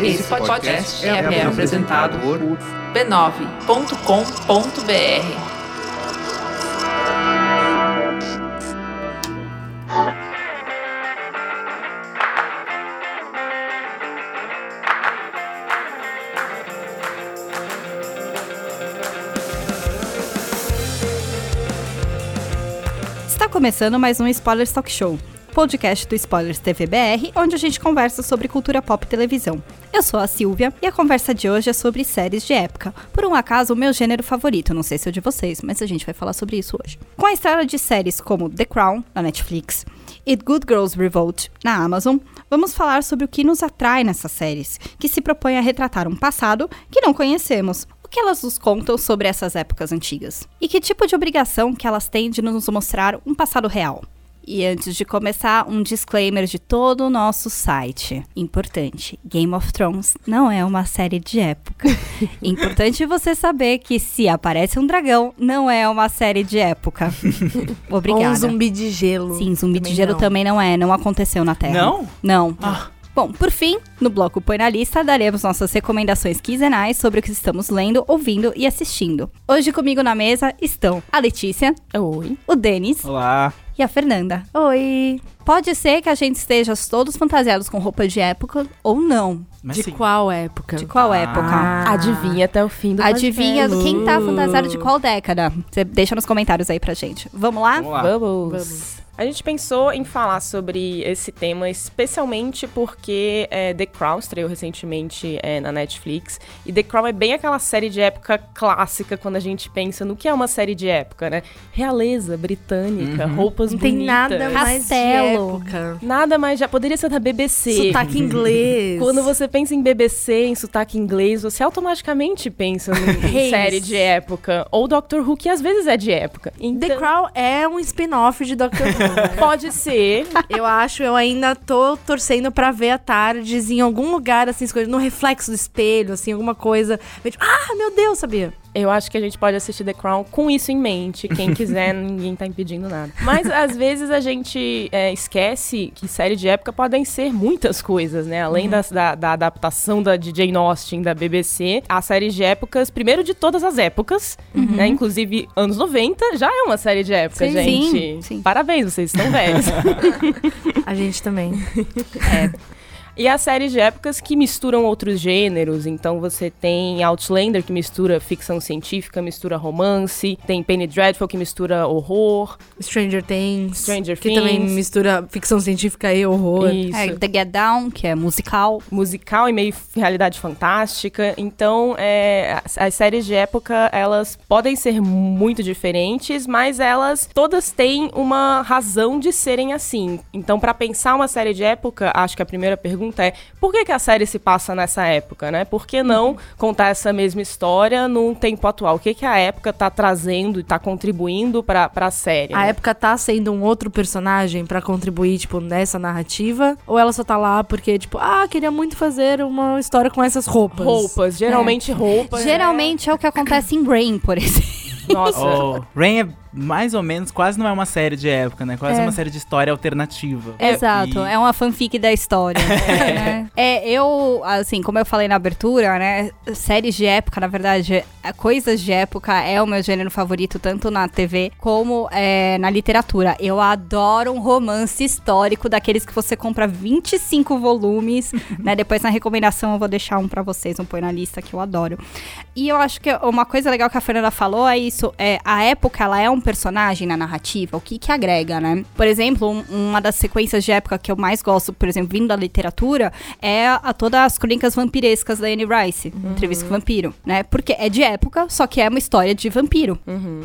Esse podcast é, é apresentado por b9.com.br. Está começando mais um Spoilers Talk Show, podcast do Spoilers TV BR, onde a gente conversa sobre cultura pop e televisão. Eu sou a Silvia e a conversa de hoje é sobre séries de época. Por um acaso, o meu gênero favorito, não sei se é o de vocês, mas a gente vai falar sobre isso hoje. Com a estrada de séries como The Crown, na Netflix, e Good Girls Revolt, na Amazon, vamos falar sobre o que nos atrai nessas séries, que se propõem a retratar um passado que não conhecemos, o que elas nos contam sobre essas épocas antigas? E que tipo de obrigação que elas têm de nos mostrar um passado real? E antes de começar, um disclaimer de todo o nosso site. Importante: Game of Thrones não é uma série de época. Importante você saber que se aparece um dragão, não é uma série de época. Obrigada. Ou um zumbi de gelo. Sim, zumbi Também de gelo não. também não é, não aconteceu na Terra. Não? Não. Ah. Bom, por fim, no bloco Põe na Lista, daremos nossas recomendações quinzenais sobre o que estamos lendo, ouvindo e assistindo. Hoje comigo na mesa estão a Letícia, Oi. o Denis Olá. e a Fernanda. Oi. Pode ser que a gente esteja todos fantasiados com roupa de época ou não. Mas de sim. qual época? De qual Ah. época? Adivinha até o fim do Adivinha podcast. quem tá fantasiado de qual década? Você deixa nos comentários aí pra gente. Vamos lá? Vamos lá. Vamos. Vamos. A gente pensou em falar sobre esse tema especialmente porque é, The Crown estreou recentemente é, na Netflix. E The Crown é bem aquela série de época clássica quando a gente pensa no que é uma série de época, né? Realeza britânica, Uhum. roupas Não tem bonitas. nada mais de época. Nada mais já poderia ser da BBC. Sotaque inglês. Quando você pensa em BBC, em sotaque inglês, você automaticamente pensa em série de época. Ou Doctor Who, que às vezes é de época. The Então, Crown é um spin-off de Doctor Who. pode ser, eu acho, eu ainda tô torcendo pra ver a Tardes em algum lugar, assim, no reflexo do espelho, assim, alguma coisa. ah, meu Deus, sabia? Eu acho que a gente pode assistir The Crown com isso em mente. Quem quiser, ninguém tá impedindo nada. Mas às vezes a gente é, esquece que série de época podem ser muitas coisas, né? Além das- da, da adaptação da de Jane Austen da BBC, a série de épocas, primeiro de todas as épocas, né? Inclusive anos 90 já é uma série de época, Sim, gente. sim, sim. Parabéns, vocês estão velhos. A gente também. E as séries de épocas que misturam outros gêneros. Então você tem Outlander, que mistura ficção científica, mistura romance. Tem Penny Dreadful, que mistura horror. Stranger Things. Stranger que também Things. mistura ficção científica e horror. Isso. É, The Get Down, que é musical. Musical e meio realidade fantástica. Então, é, as, as séries de época, elas podem ser muito diferentes, mas elas todas têm uma razão de serem assim. Então, pra pensar uma série de época, acho que a primeira pergunta é por que, que a série se passa nessa época, né? Por que não contar essa mesma história num tempo atual? O que, que a época tá trazendo e tá contribuindo pra, pra série? A né? época tá sendo um outro personagem pra contribuir, tipo, nessa narrativa? Ou ela só tá lá porque, tipo, ah, queria muito fazer uma história com essas roupas? Roupas, geralmente roupas. né? Geralmente é o que acontece em Brain, por exemplo. Nossa. Oh, Rain é mais ou menos, quase não é uma série de época, né? Quase É. uma série de história alternativa. Exato, E- é uma fanfic da história. né? É, eu, assim, como eu falei na abertura, né? Séries de época, na verdade, é, coisas de época é o meu gênero favorito, tanto na TV como é, na literatura. Eu adoro um romance histórico, daqueles que você compra 25 volumes, né? Depois na recomendação eu vou deixar um pra vocês, um põe na lista que eu adoro. E eu acho que uma coisa legal que a Fernanda falou é isso, é a época ela é um personagem na narrativa, o que que agrega, né? Por exemplo, um- uma das sequências de época que eu mais gosto, por exemplo, vindo da literatura, é a todas as crônicas vampirescas da Anne Rice, Entrevista com o Vampiro, né? Porque é de época, só que é uma história de vampiro,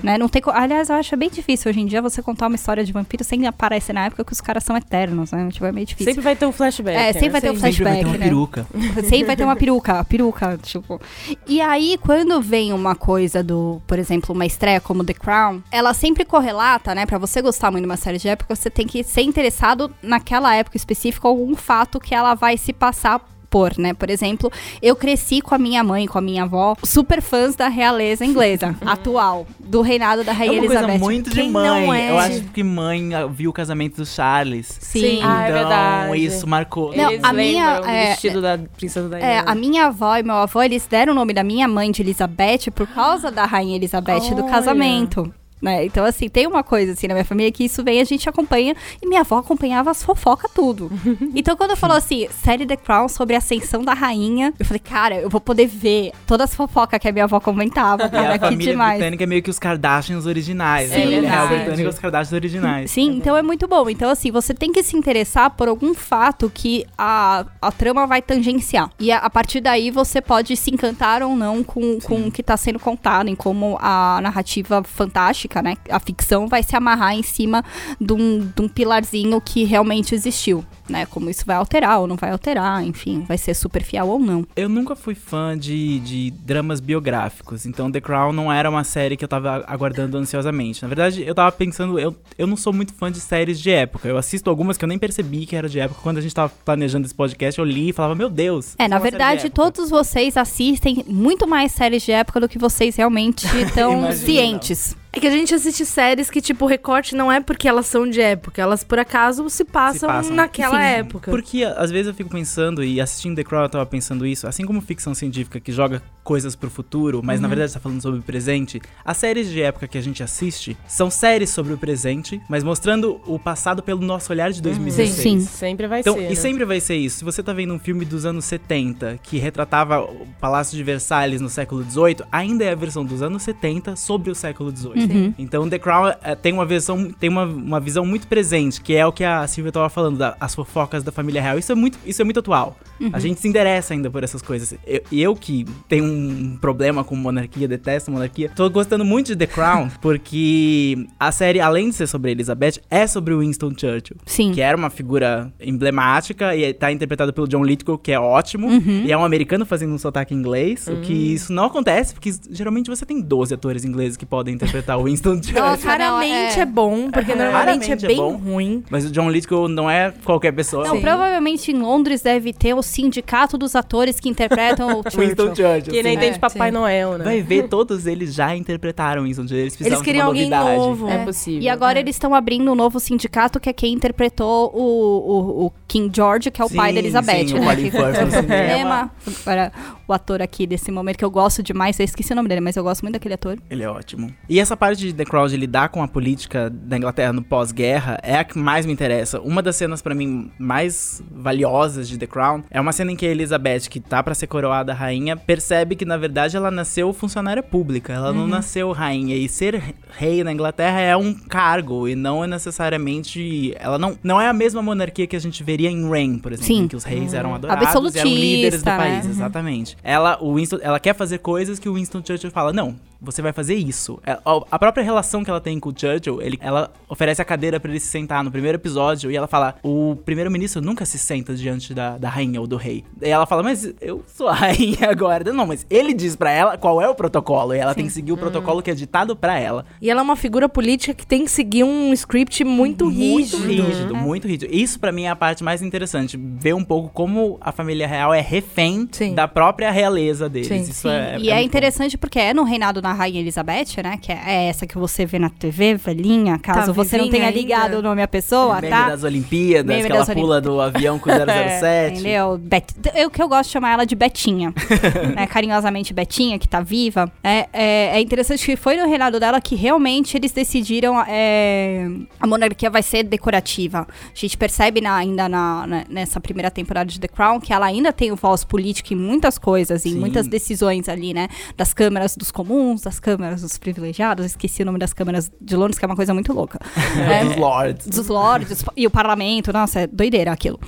né? Não tem Aliás, eu acho bem difícil hoje em dia você contar uma história de vampiro sem aparecer na época que os caras são eternos, né? Tipo, é meio difícil. Sempre vai ter um flashback. É, sempre né? vai ter um Sempre vai ter flashback, uma né? peruca. Sempre vai ter uma peruca, a peruca, tipo. E aí, quando vem uma coisa do, por exemplo, uma estreia como The Crown, ela sempre correlata, né? Pra você gostar muito de uma série de época, você tem que ser interessado naquela época específica, algum fato que ela vai se passar supor, né? Por exemplo, eu cresci com a minha mãe, com a minha avó, super fãs da realeza inglesa, atual, do reinado da É Rainha uma coisa Elizabeth. muito de Quem mãe. não é? Eu acho que mãe ah, viu o casamento do Charles. Sim. Então, Ah, é verdade. isso marcou. Não, Eles a minha- lembram é, do vestido da princesa Diana. É, a minha avó e meu avô, eles deram o nome da minha mãe de Elizabeth por causa da rainha Elizabeth do Olha. casamento. Né? Então, assim, tem uma coisa assim na minha família que isso vem, a gente acompanha, e minha avó acompanhava as fofocas tudo. então, quando eu falou assim, série The Crown sobre a ascensão da rainha, eu falei, cara, eu vou poder ver todas as fofocas que a minha avó comentava, cara, a que família demais. britânica é meio que os Kardashians originais. Sim, né? Real é os Kardashians originais. Sim, então é muito bom. Então, assim, você tem que se interessar por algum fato que a, a trama vai tangenciar. E a, a partir daí você pode se encantar ou não com, com o que está sendo contado, em como a narrativa fantástica, né? A ficção vai se amarrar em cima de um, de um pilarzinho que realmente existiu, né? Como isso vai alterar ou não vai alterar, enfim, vai ser super fiel ou não. Eu nunca fui fã de, de dramas biográficos, então The Crown não era uma série que eu tava aguardando ansiosamente. Na verdade, eu tava pensando, eu, eu não sou muito fã de séries de época. Eu assisto algumas que eu nem percebi que era de época. Quando a gente tava planejando esse podcast, eu li e falava, meu Deus. É, na de verdade, todos vocês assistem muito mais séries de época do que vocês realmente estão cientes. É que a gente assiste séries que, tipo, o recorte não é porque elas são de época, elas por acaso se passam, passam. naquela Sim. época. Porque às vezes eu fico pensando, e assistindo The Crown eu tava pensando isso, assim como ficção científica que joga coisas pro futuro, mas na verdade tá falando sobre o presente, as séries de época que a gente assiste são séries sobre o presente, mas mostrando o passado pelo nosso olhar de 2016. Sim. Sempre vai Então, ser. e né? sempre vai ser isso. Se você tá vendo um filme dos anos 70 que retratava o Palácio de Versalhes no século 18, ainda é a versão dos anos 70 sobre o século 18. Então, The Crown eh, tem uma versão, tem uma, uma visão muito presente, que é o que a Silvia tava falando, da- as fofocas da família real. Isso é muito, isso é muito atual. A gente se interessa ainda por essas coisas. Eu- E eu, que tenho um problema com monarquia, detesto monarquia, tô gostando muito de The Crown, porque a série, além de ser sobre Elizabeth, é sobre Winston Churchill Sim. que era uma figura emblemática e tá interpretado pelo John Lithgow, que é ótimo. E é um americano fazendo um sotaque inglês, o que isso não acontece, porque geralmente você tem 12 atores ingleses que podem interpretar o Winston Churchill. Nossa, Raramente não, é... é- bom, porque normalmente Raramente é é bem bom. ruim. Mas o John Lithgow não é qualquer pessoa. Não, Sim. provavelmente em Londres deve ter o sindicato dos atores que interpretam o Winston Churchill. Churchill. Que nem sim. tem de Papai sim. Noel, né? Vai ver, todos eles já interpretaram Winston Churchill. Eles precisavam Eles queriam de uma alguém novidade. novo. É possível. E agora eles estão abrindo um novo sindicato que é quem interpretou o, o, o King George, que é o Sim, pai da Elizabeth. sim, né? o Colin que Firth no cinema. Agora, o ator aqui desse momento que eu gosto demais, eu esqueci o nome dele, mas eu gosto muito daquele ator. Ele é ótimo. E essa parte de The Crown de lidar com a política da Inglaterra no pós-guerra é a que mais me interessa. Uma das cenas pra mim mais valiosas de The Crown é uma cena em que a Elizabeth, que tá pra ser coroada rainha, percebe que na verdade ela nasceu funcionária pública, ela não nasceu rainha e ser rei na Inglaterra é um cargo e não é necessariamente, ela não não é a mesma monarquia que a gente veria em Reign, por exemplo, Sim. em que os reis eram adorados eram líderes do né? país, exatamente. Ela, o Winston, ela quer fazer coisas que o Winston Churchill fala, não, você vai fazer isso. É, A própria relação que ela tem com o Churchill, ele, ela oferece a cadeira pra ele se sentar no primeiro episódio e ela fala, o primeiro-ministro nunca se senta diante da, da rainha ou do rei. E ela fala, mas eu sou a rainha agora. Não, mas ele diz pra ela qual é o protocolo e ela tem que seguir o protocolo que é ditado pra ela. E ela é uma figura política que tem que seguir um script muito, Muito rígido. rígido, muito rígido. Isso pra mim é a parte mais interessante, ver um pouco como a família real é refém Sim. da própria realeza deles. Sim, Isso sim. é, e é, muito interessante porque é no reinado da Rainha Elizabeth, né? Que é essa que você vê na TV, velhinha, caso Tá você não tenha ligado ainda. o nome à pessoa, Meme tá? das Olimpíadas, Meme que ela das pula do avião com o 007. Entendeu? Bet... Eu que eu gosto de chamar ela de Betinha. né? Carinhosamente Betinha, que tá viva. É, é, é interessante que foi no reinado dela que realmente eles decidiram é, a monarquia vai ser decorativa. A gente percebe na- ainda na- na- nessa primeira temporada de The Crown que ela ainda tem o voz político em muitas coisas, em Sim. muitas decisões ali, né? Das câmaras dos comuns, das câmaras dos privilegiados. Esqueci o nome das câmaras de Londres, que é uma coisa muito louca. É, Dos lords. dos lords e o parlamento, nossa, é doideira aquilo,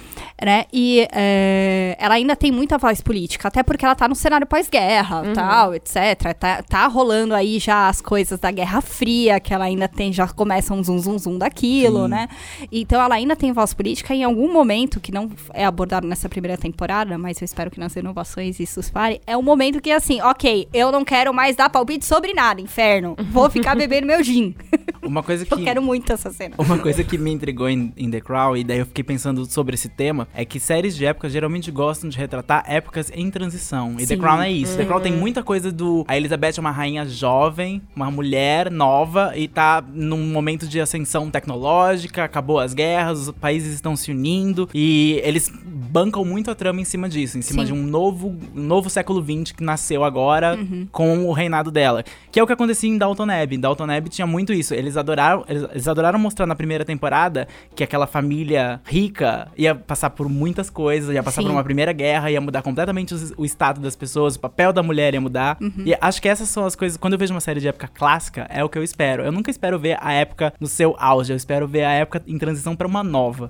né? E é, ela ainda tem muita voz política, até porque ela tá no cenário pós-guerra, tal, etc. Tá, tá rolando aí já as coisas da Guerra Fria, que ela ainda tem, já começa um zum zum zum daquilo, Sim. né? Então ela ainda tem voz política e em algum momento, que não é abordado nessa primeira temporada, mas eu espero que nas renovações isso se pare, é um momento que assim, ok, eu não quero mais dar palpite sobre nada, inferno. Vou ficar bebendo meu gin. Uma coisa que. eu quero muito essa cena. Uma coisa que me intrigou em, em The Crown, e daí eu fiquei pensando sobre esse tema, é que séries de época geralmente gostam de retratar épocas em transição. E The Sim. Crown é isso. The Crown tem muita coisa do. A Elizabeth é uma rainha jovem, uma mulher nova, e tá num momento de ascensão tecnológica, acabou as guerras, os países estão se unindo, e eles bancam muito a trama em cima disso, em cima Sim. de um novo, um novo século XX que nasceu agora com o reinado dela. Que é o que acontecia em Downton Abbey. Em Downton Abbey tinha muito isso. Eles adoraram, eles, eles adoraram mostrar na primeira temporada que aquela família rica ia passar por muitas coisas, ia passar Sim. por uma primeira guerra, ia mudar completamente o, estado das pessoas, o papel da mulher ia mudar. E acho que essas são as coisas. Quando eu vejo uma série de época clássica, é o que eu espero. Eu nunca espero ver a época no seu auge, eu espero ver a época em transição pra uma nova.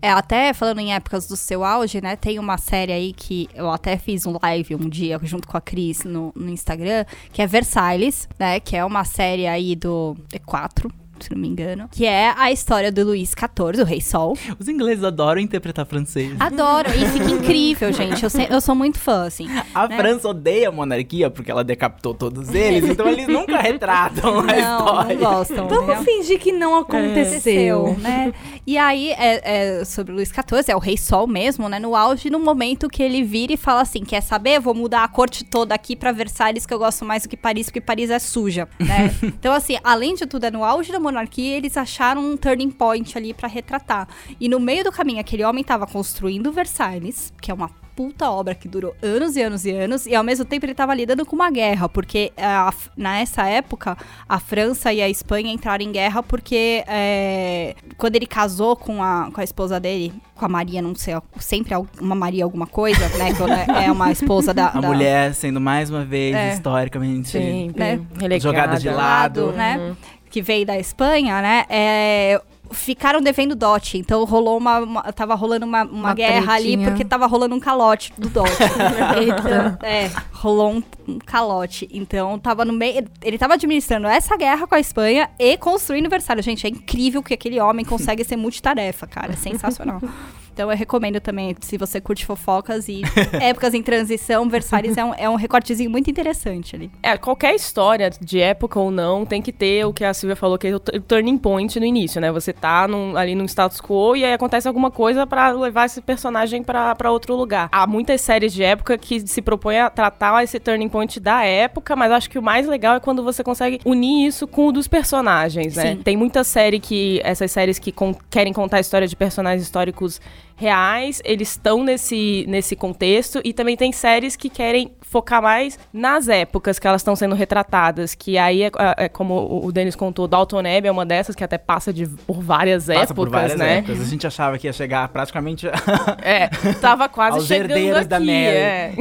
É, é, até falando em épocas do seu auge, né? Tem uma série aí que eu até fiz um live um dia junto com a Cris no, no Instagram, que é Versailles, né? Que é uma série aí do E4. Se não me engano. Que é a história do Luís XIV, o Rei Sol. Os ingleses adoram interpretar francês. Adoro. E fica incrível, gente. Eu, se- eu sou muito fã, assim. A né? França odeia a monarquia porque ela decapitou todos eles, então eles nunca retratam a Não, história. não gostam. Vamos né? fingir que não aconteceu. né? E aí, é, é sobre o Luís XIV, é o Rei Sol mesmo, né? No auge, no momento que ele vira e fala assim: quer saber? Vou mudar a corte toda aqui pra Versalhes, que eu gosto mais do que Paris, porque Paris é suja, né? então, assim, além de tudo, é no auge da monarquia, eles acharam um turning point ali pra retratar. E no meio do caminho, aquele homem tava construindo Versalhes, que é uma puta obra que durou anos e anos e anos, e ao mesmo tempo ele tava lidando com uma guerra, porque a- nessa época a França e a Espanha entraram em guerra porque é, quando ele casou com a, com a esposa dele, com a Maria, não sei, sempre é uma Maria alguma coisa, né? Quando é é uma esposa da. A da- mulher sendo mais uma vez É. historicamente Né? relegada. De lado. lado, né? Que veio da Espanha, né? É, ficaram devendo dote. Então rolou uma, uma- tava rolando uma, uma, Uma guerra ali tretinha. porque tava rolando um calote do dote. então, é, rolou um, um calote. Então tava no meio, ele tava administrando essa guerra com a Espanha e construindo Versalhes. Gente, é incrível que aquele homem consegue ser multitarefa, cara, é sensacional. Então eu recomendo também, se você curte fofocas e épocas em transição, Versalhes é um, é um recortezinho muito interessante ali. É, qualquer história de época ou não tem que ter o que a Silvia falou, que é o turning point no início, né? Você tá num- ali num status quo e aí acontece alguma coisa pra levar esse personagem pra outro lugar. Há muitas séries de época que se propõem a tratar esse turning point da época, mas acho que o mais legal é quando você consegue unir isso com o dos personagens, né? Sim. Tem muita série que. Essas séries que con- querem contar a história de personagens históricos reais, eles estão nesse, nesse contexto. E também tem séries que querem focar mais nas épocas que elas estão sendo retratadas. Que aí é, é como o- Denis contou, Dalton Abbey é uma dessas que até passa de, por várias Passa épocas, por várias né? épocas. A gente achava que ia chegar praticamente É, tava quase Aos chegando herdeiros aqui, da Mary. é.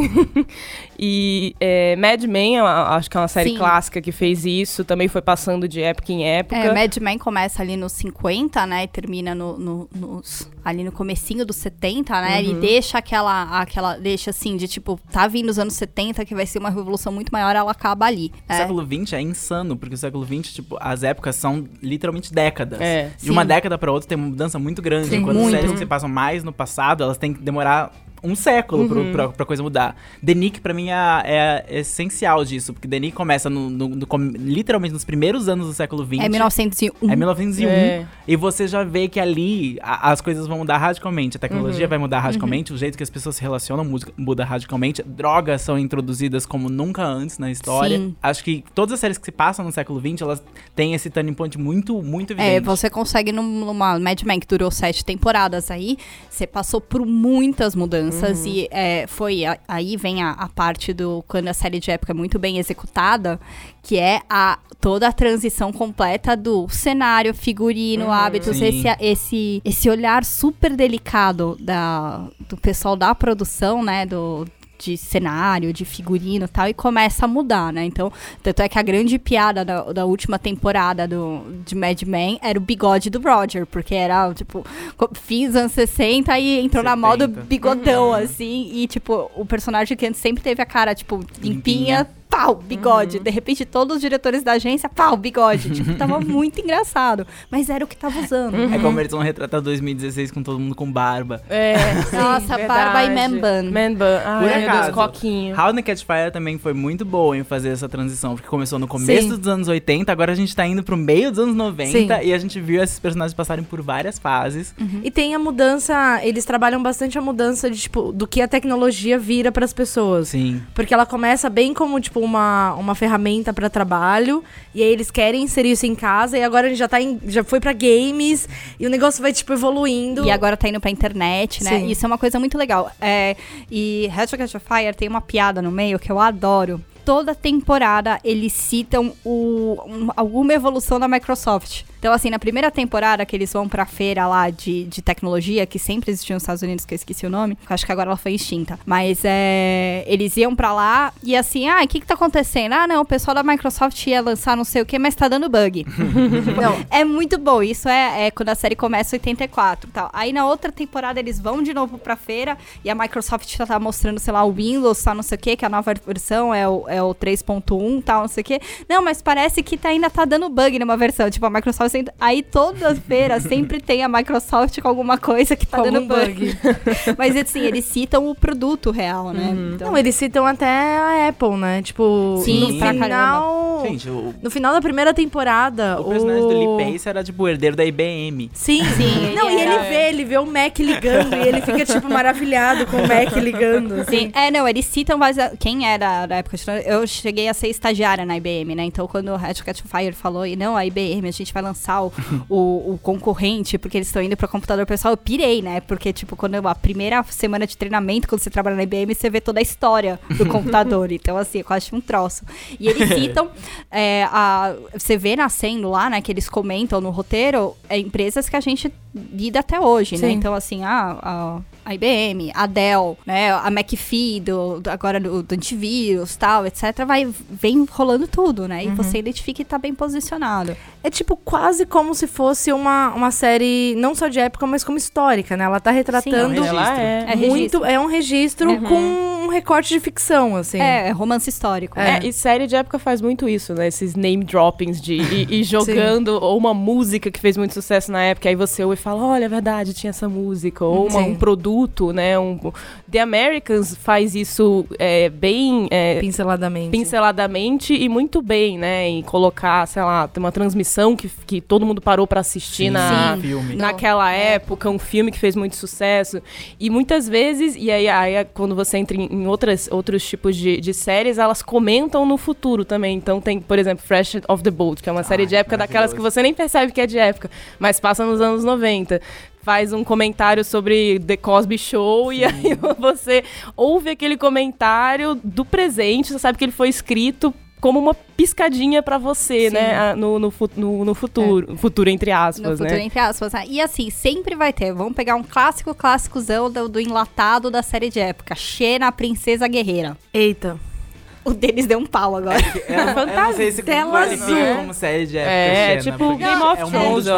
E é, Mad Men, eu acho que é uma série Sim. clássica que fez isso, também foi passando de época em época. É, Mad Men começa ali nos 50, né? E termina no, no- nos, ali no comecinho dos 70, né? Ele deixa aquela, aquela. Deixa assim, de tipo, tá vindo os anos 70, que vai ser uma revolução muito maior, ela acaba ali. O É. século XX é insano, porque o século XX, tipo, as épocas são literalmente décadas. É, De uma sim. década pra outra tem uma mudança muito grande. Sim, enquanto muito. séries que se passam mais no passado, elas têm que demorar um século pro- pra, pra coisa mudar. The Nick, pra mim, é, é essencial disso, porque The Nick começa no, no- no literalmente nos primeiros anos do século XX. É 1901. É 1901. É. E você já vê que ali a- as coisas vão mudar radicalmente. A tecnologia Uhum. vai mudar radicalmente, o jeito que as pessoas se relacionam muda, muda radicalmente. Drogas são introduzidas como nunca antes na história. Sim. Acho que todas as séries que se passam no século XX, elas têm esse turning point muito, muito É, evidente. você consegue num- numa Mad Men que durou sete temporadas aí, você passou por muitas mudanças e é, foi a- aí vem a, a parte do quando a série de época é muito bem executada, que é a toda a transição completa do cenário, figurino, hábitos, Sim. esse, esse esse olhar super delicado da, do pessoal da produção, né, do de cenário, de figurino e tal, e começa a mudar, né? Então, tanto é que a grande piada da, da última temporada do, de Mad Men era o bigode do Roger, porque era, tipo, dos anos 60 e entrou na 70. moda bigodão, assim, e, tipo, o personagem que antes sempre teve a cara, tipo, limpinha, Limpinha. Pau, bigode. De repente, todos os diretores da agência, pau, bigode. tipo, tava muito engraçado. Mas era o que tava usando. É como eles vão retratar 2016 com todo mundo com barba. É, Nossa, barba e man bun. Man bun. Ai, Por meu Deus, acaso, coquinho. How to Catch Fire também foi muito boa em fazer essa transição, porque começou no começo Sim. dos anos 80, agora a gente tá indo pro meio dos anos 90 Sim. e a gente viu esses personagens passarem por várias fases. E tem a mudança, eles trabalham bastante a mudança de, tipo, do que a tecnologia vira pras pessoas. Sim. Porque ela começa bem como, tipo, uma, uma ferramenta pra trabalho. E aí eles querem inserir isso em casa. E agora ele já tá em, já foi pra games. E o negócio vai, tipo, evoluindo. E agora tá indo pra internet, né? Sim. Isso é uma coisa muito legal. É, e a Fire tem uma piada no meio que eu adoro. Toda temporada eles citam o, um- alguma evolução da Microsoft. Então, assim, na primeira temporada que eles vão pra feira lá de, de tecnologia, que sempre existiu nos Estados Unidos, que eu esqueci o nome, acho que agora ela foi extinta. Mas é, eles iam pra lá e assim, ah, o que que tá acontecendo? Ah, não, o pessoal da Microsoft ia lançar não sei o que, mas tá dando bug. Não, É muito bom. Isso é, é quando a série começa em 84 e tal. Aí na outra temporada eles vão de novo pra feira e a Microsoft já tá mostrando, sei lá, o Windows, tá não sei o que, que a nova versão é o, é o 3.1 tal, não sei o que. Não, mas parece que tá, ainda tá dando bug numa versão. Tipo, a Microsoft. sempre- Aí toda feira sempre tem a Microsoft com alguma coisa que tá Com dando algum bug. mas assim, eles citam o produto real, né? Então, não, eles citam até a Apple, né? Tipo, Sim, no pra final... Gente, o, No final da primeira temporada, o personagem do Lee Pace era tipo o herdeiro da IBM. Sim, Sim, Não, ele e ele vê, ele vê o Mac ligando e ele fica, tipo, maravilhado com o Mac ligando. assim. Sim, é, não, eles citam mas quem era da época. Eu cheguei a ser estagiária na IBM, né? Então, quando o Red Cat Fire falou, e não, a IBM, a gente vai lançar o, o, o concorrente, porque eles estão indo para computador pessoal, eu pirei, né? Porque, tipo, quando eu- a primeira semana de treinamento, quando você trabalha na IBM, você vê toda a história do computador. Então, assim, eu quase um troço. E eles citam, é, a, você vê nascendo lá, né? Que eles comentam no roteiro, é, empresas que a gente lida até hoje, né? Sim. Então, assim, a, a, a IBM, a Dell, né? A McAfee, do, do- agora do, do antivírus, tal, etc. Vai, vem rolando tudo, né? E você identifica que tá bem posicionado. É tipo quase como se fosse uma, uma série, não só de época, mas como histórica, né? Ela tá retratando Sim, é um é. É muito. registro. É um registro com um recorte de ficção, assim. É, é romance histórico. É, né? e série de época faz muito isso, né? Esses name droppings de ir, ir jogando ou uma música que fez muito sucesso na época, aí você ouve e fala, olha, é verdade, tinha essa música. Ou uma- um produto, né? Um, The Americans faz isso é, bem é, Pinceladamente. pinceladamente e muito bem, né? Em colocar, sei lá, tem uma transmissão que, que todo mundo parou pra assistir Sim, na, sim. filme. naquela época, um filme que fez muito sucesso. E muitas vezes, e aí, aí quando você entra em, em outras, outros tipos de, de séries, elas comentam no futuro também. Então tem, por exemplo, Fresh Off the Boat, que é uma série Ai, de época daquelas que você nem percebe que é de época, mas passa nos anos 90. Faz um comentário sobre The Cosby Show e aí você ouve aquele comentário do presente, você sabe que ele foi escrito como uma piscadinha pra você, Sim. né? No, no, no, no futuro. Futuro, entre No aspas, futuro, né? entre aspas. né? E assim, sempre vai ter. Vamos pegar um clássico, clássicozão do, do enlatado da série de época. Xena, a Princesa Guerreira. Eita. O deles deu um pau agora. Eu, não- eu não sei se Tela azul. como série de época. É, Xena, tipo Game of é um Thrones, mundo de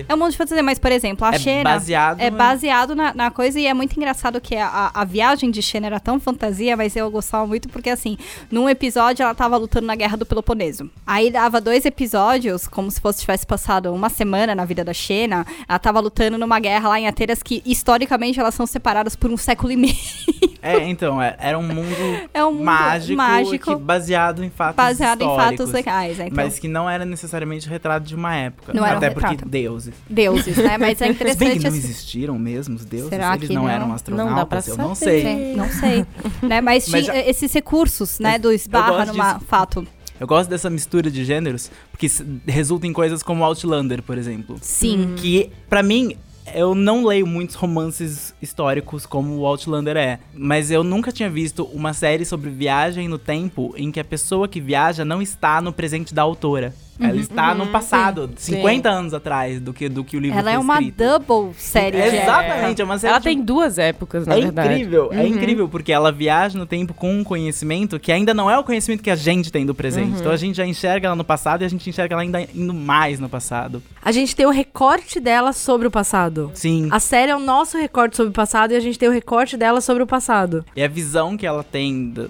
eu. É um monte de fantasia, mas, por exemplo, a É Xena baseado é baseado na, na coisa e é muito engraçado que a, a viagem de Xena era tão fantasia, mas eu gostava muito porque, assim, num episódio ela tava lutando na Guerra do Peloponeso. Aí dava dois episódios, como se fosse tivesse passado uma semana na vida da Xena, ela tava lutando numa guerra lá em Atenas que, historicamente, elas são separadas por um século e meio. É, então, é- era um mundo É um mundo mágico, mágico que- baseado em fatos baseado em fatos legais, né? Então, Mas que não era necessariamente retrato de uma época. Não era um Até porque retrato. deuses. deuses, né? Mas é Se bem que interessante não assim. existiram mesmo os deuses, Será eles que não, não? eram Não astronautas, dá pra eu não saber. sei. Sim, não sei. né? Mas, Mas tinha já- esses recursos, né? Do esbarra disso. fato. Eu gosto dessa mistura de gêneros, porque resulta em coisas como Outlander, por exemplo. Sim. Que, pra mim, eu não leio muitos romances históricos como o Outlander é. Mas eu nunca tinha visto uma série sobre viagem no tempo em que a pessoa que viaja não está no presente da autora. Ela está no passado, 50 anos atrás do que, do que o livro Ela foi é uma escrito. double série. de Exatamente, é uma série Ela de- tem duas épocas, na é verdade. incrível, é incrível, porque ela viaja no tempo com um conhecimento que ainda não é o conhecimento que a gente tem do presente. Então a gente já enxerga ela no passado e a gente enxerga ela ainda indo mais no passado. A gente tem o recorte dela sobre o passado. Sim. A série é o nosso recorte sobre o passado e a gente tem o recorte dela sobre o passado. E a visão que ela tem da,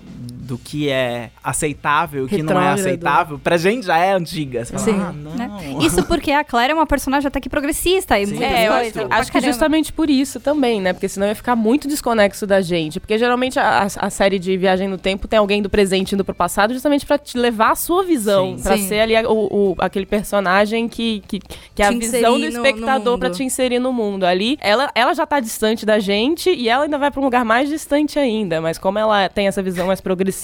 do que é aceitável e o que não é aceitável, pra gente já é antiga. Você fala, Sim. ah, não. Né? Isso porque a Claire é uma personagem até que progressista. E Sim. É, eu acho, que justamente por isso também, né? Porque senão ia ficar muito desconexo da gente. Porque geralmente a, a- série de Viagem no Tempo tem alguém do presente indo pro passado justamente pra te levar a sua visão. Sim. Pra Sim. ser ali a- o, o- aquele personagem que, que, que é a visão do inserir no- no espectador pra mundo. te inserir no mundo. Ali, ela, ela já tá distante da gente e ela ainda vai pra um lugar mais distante ainda. Mas como ela tem essa visão mais progressista,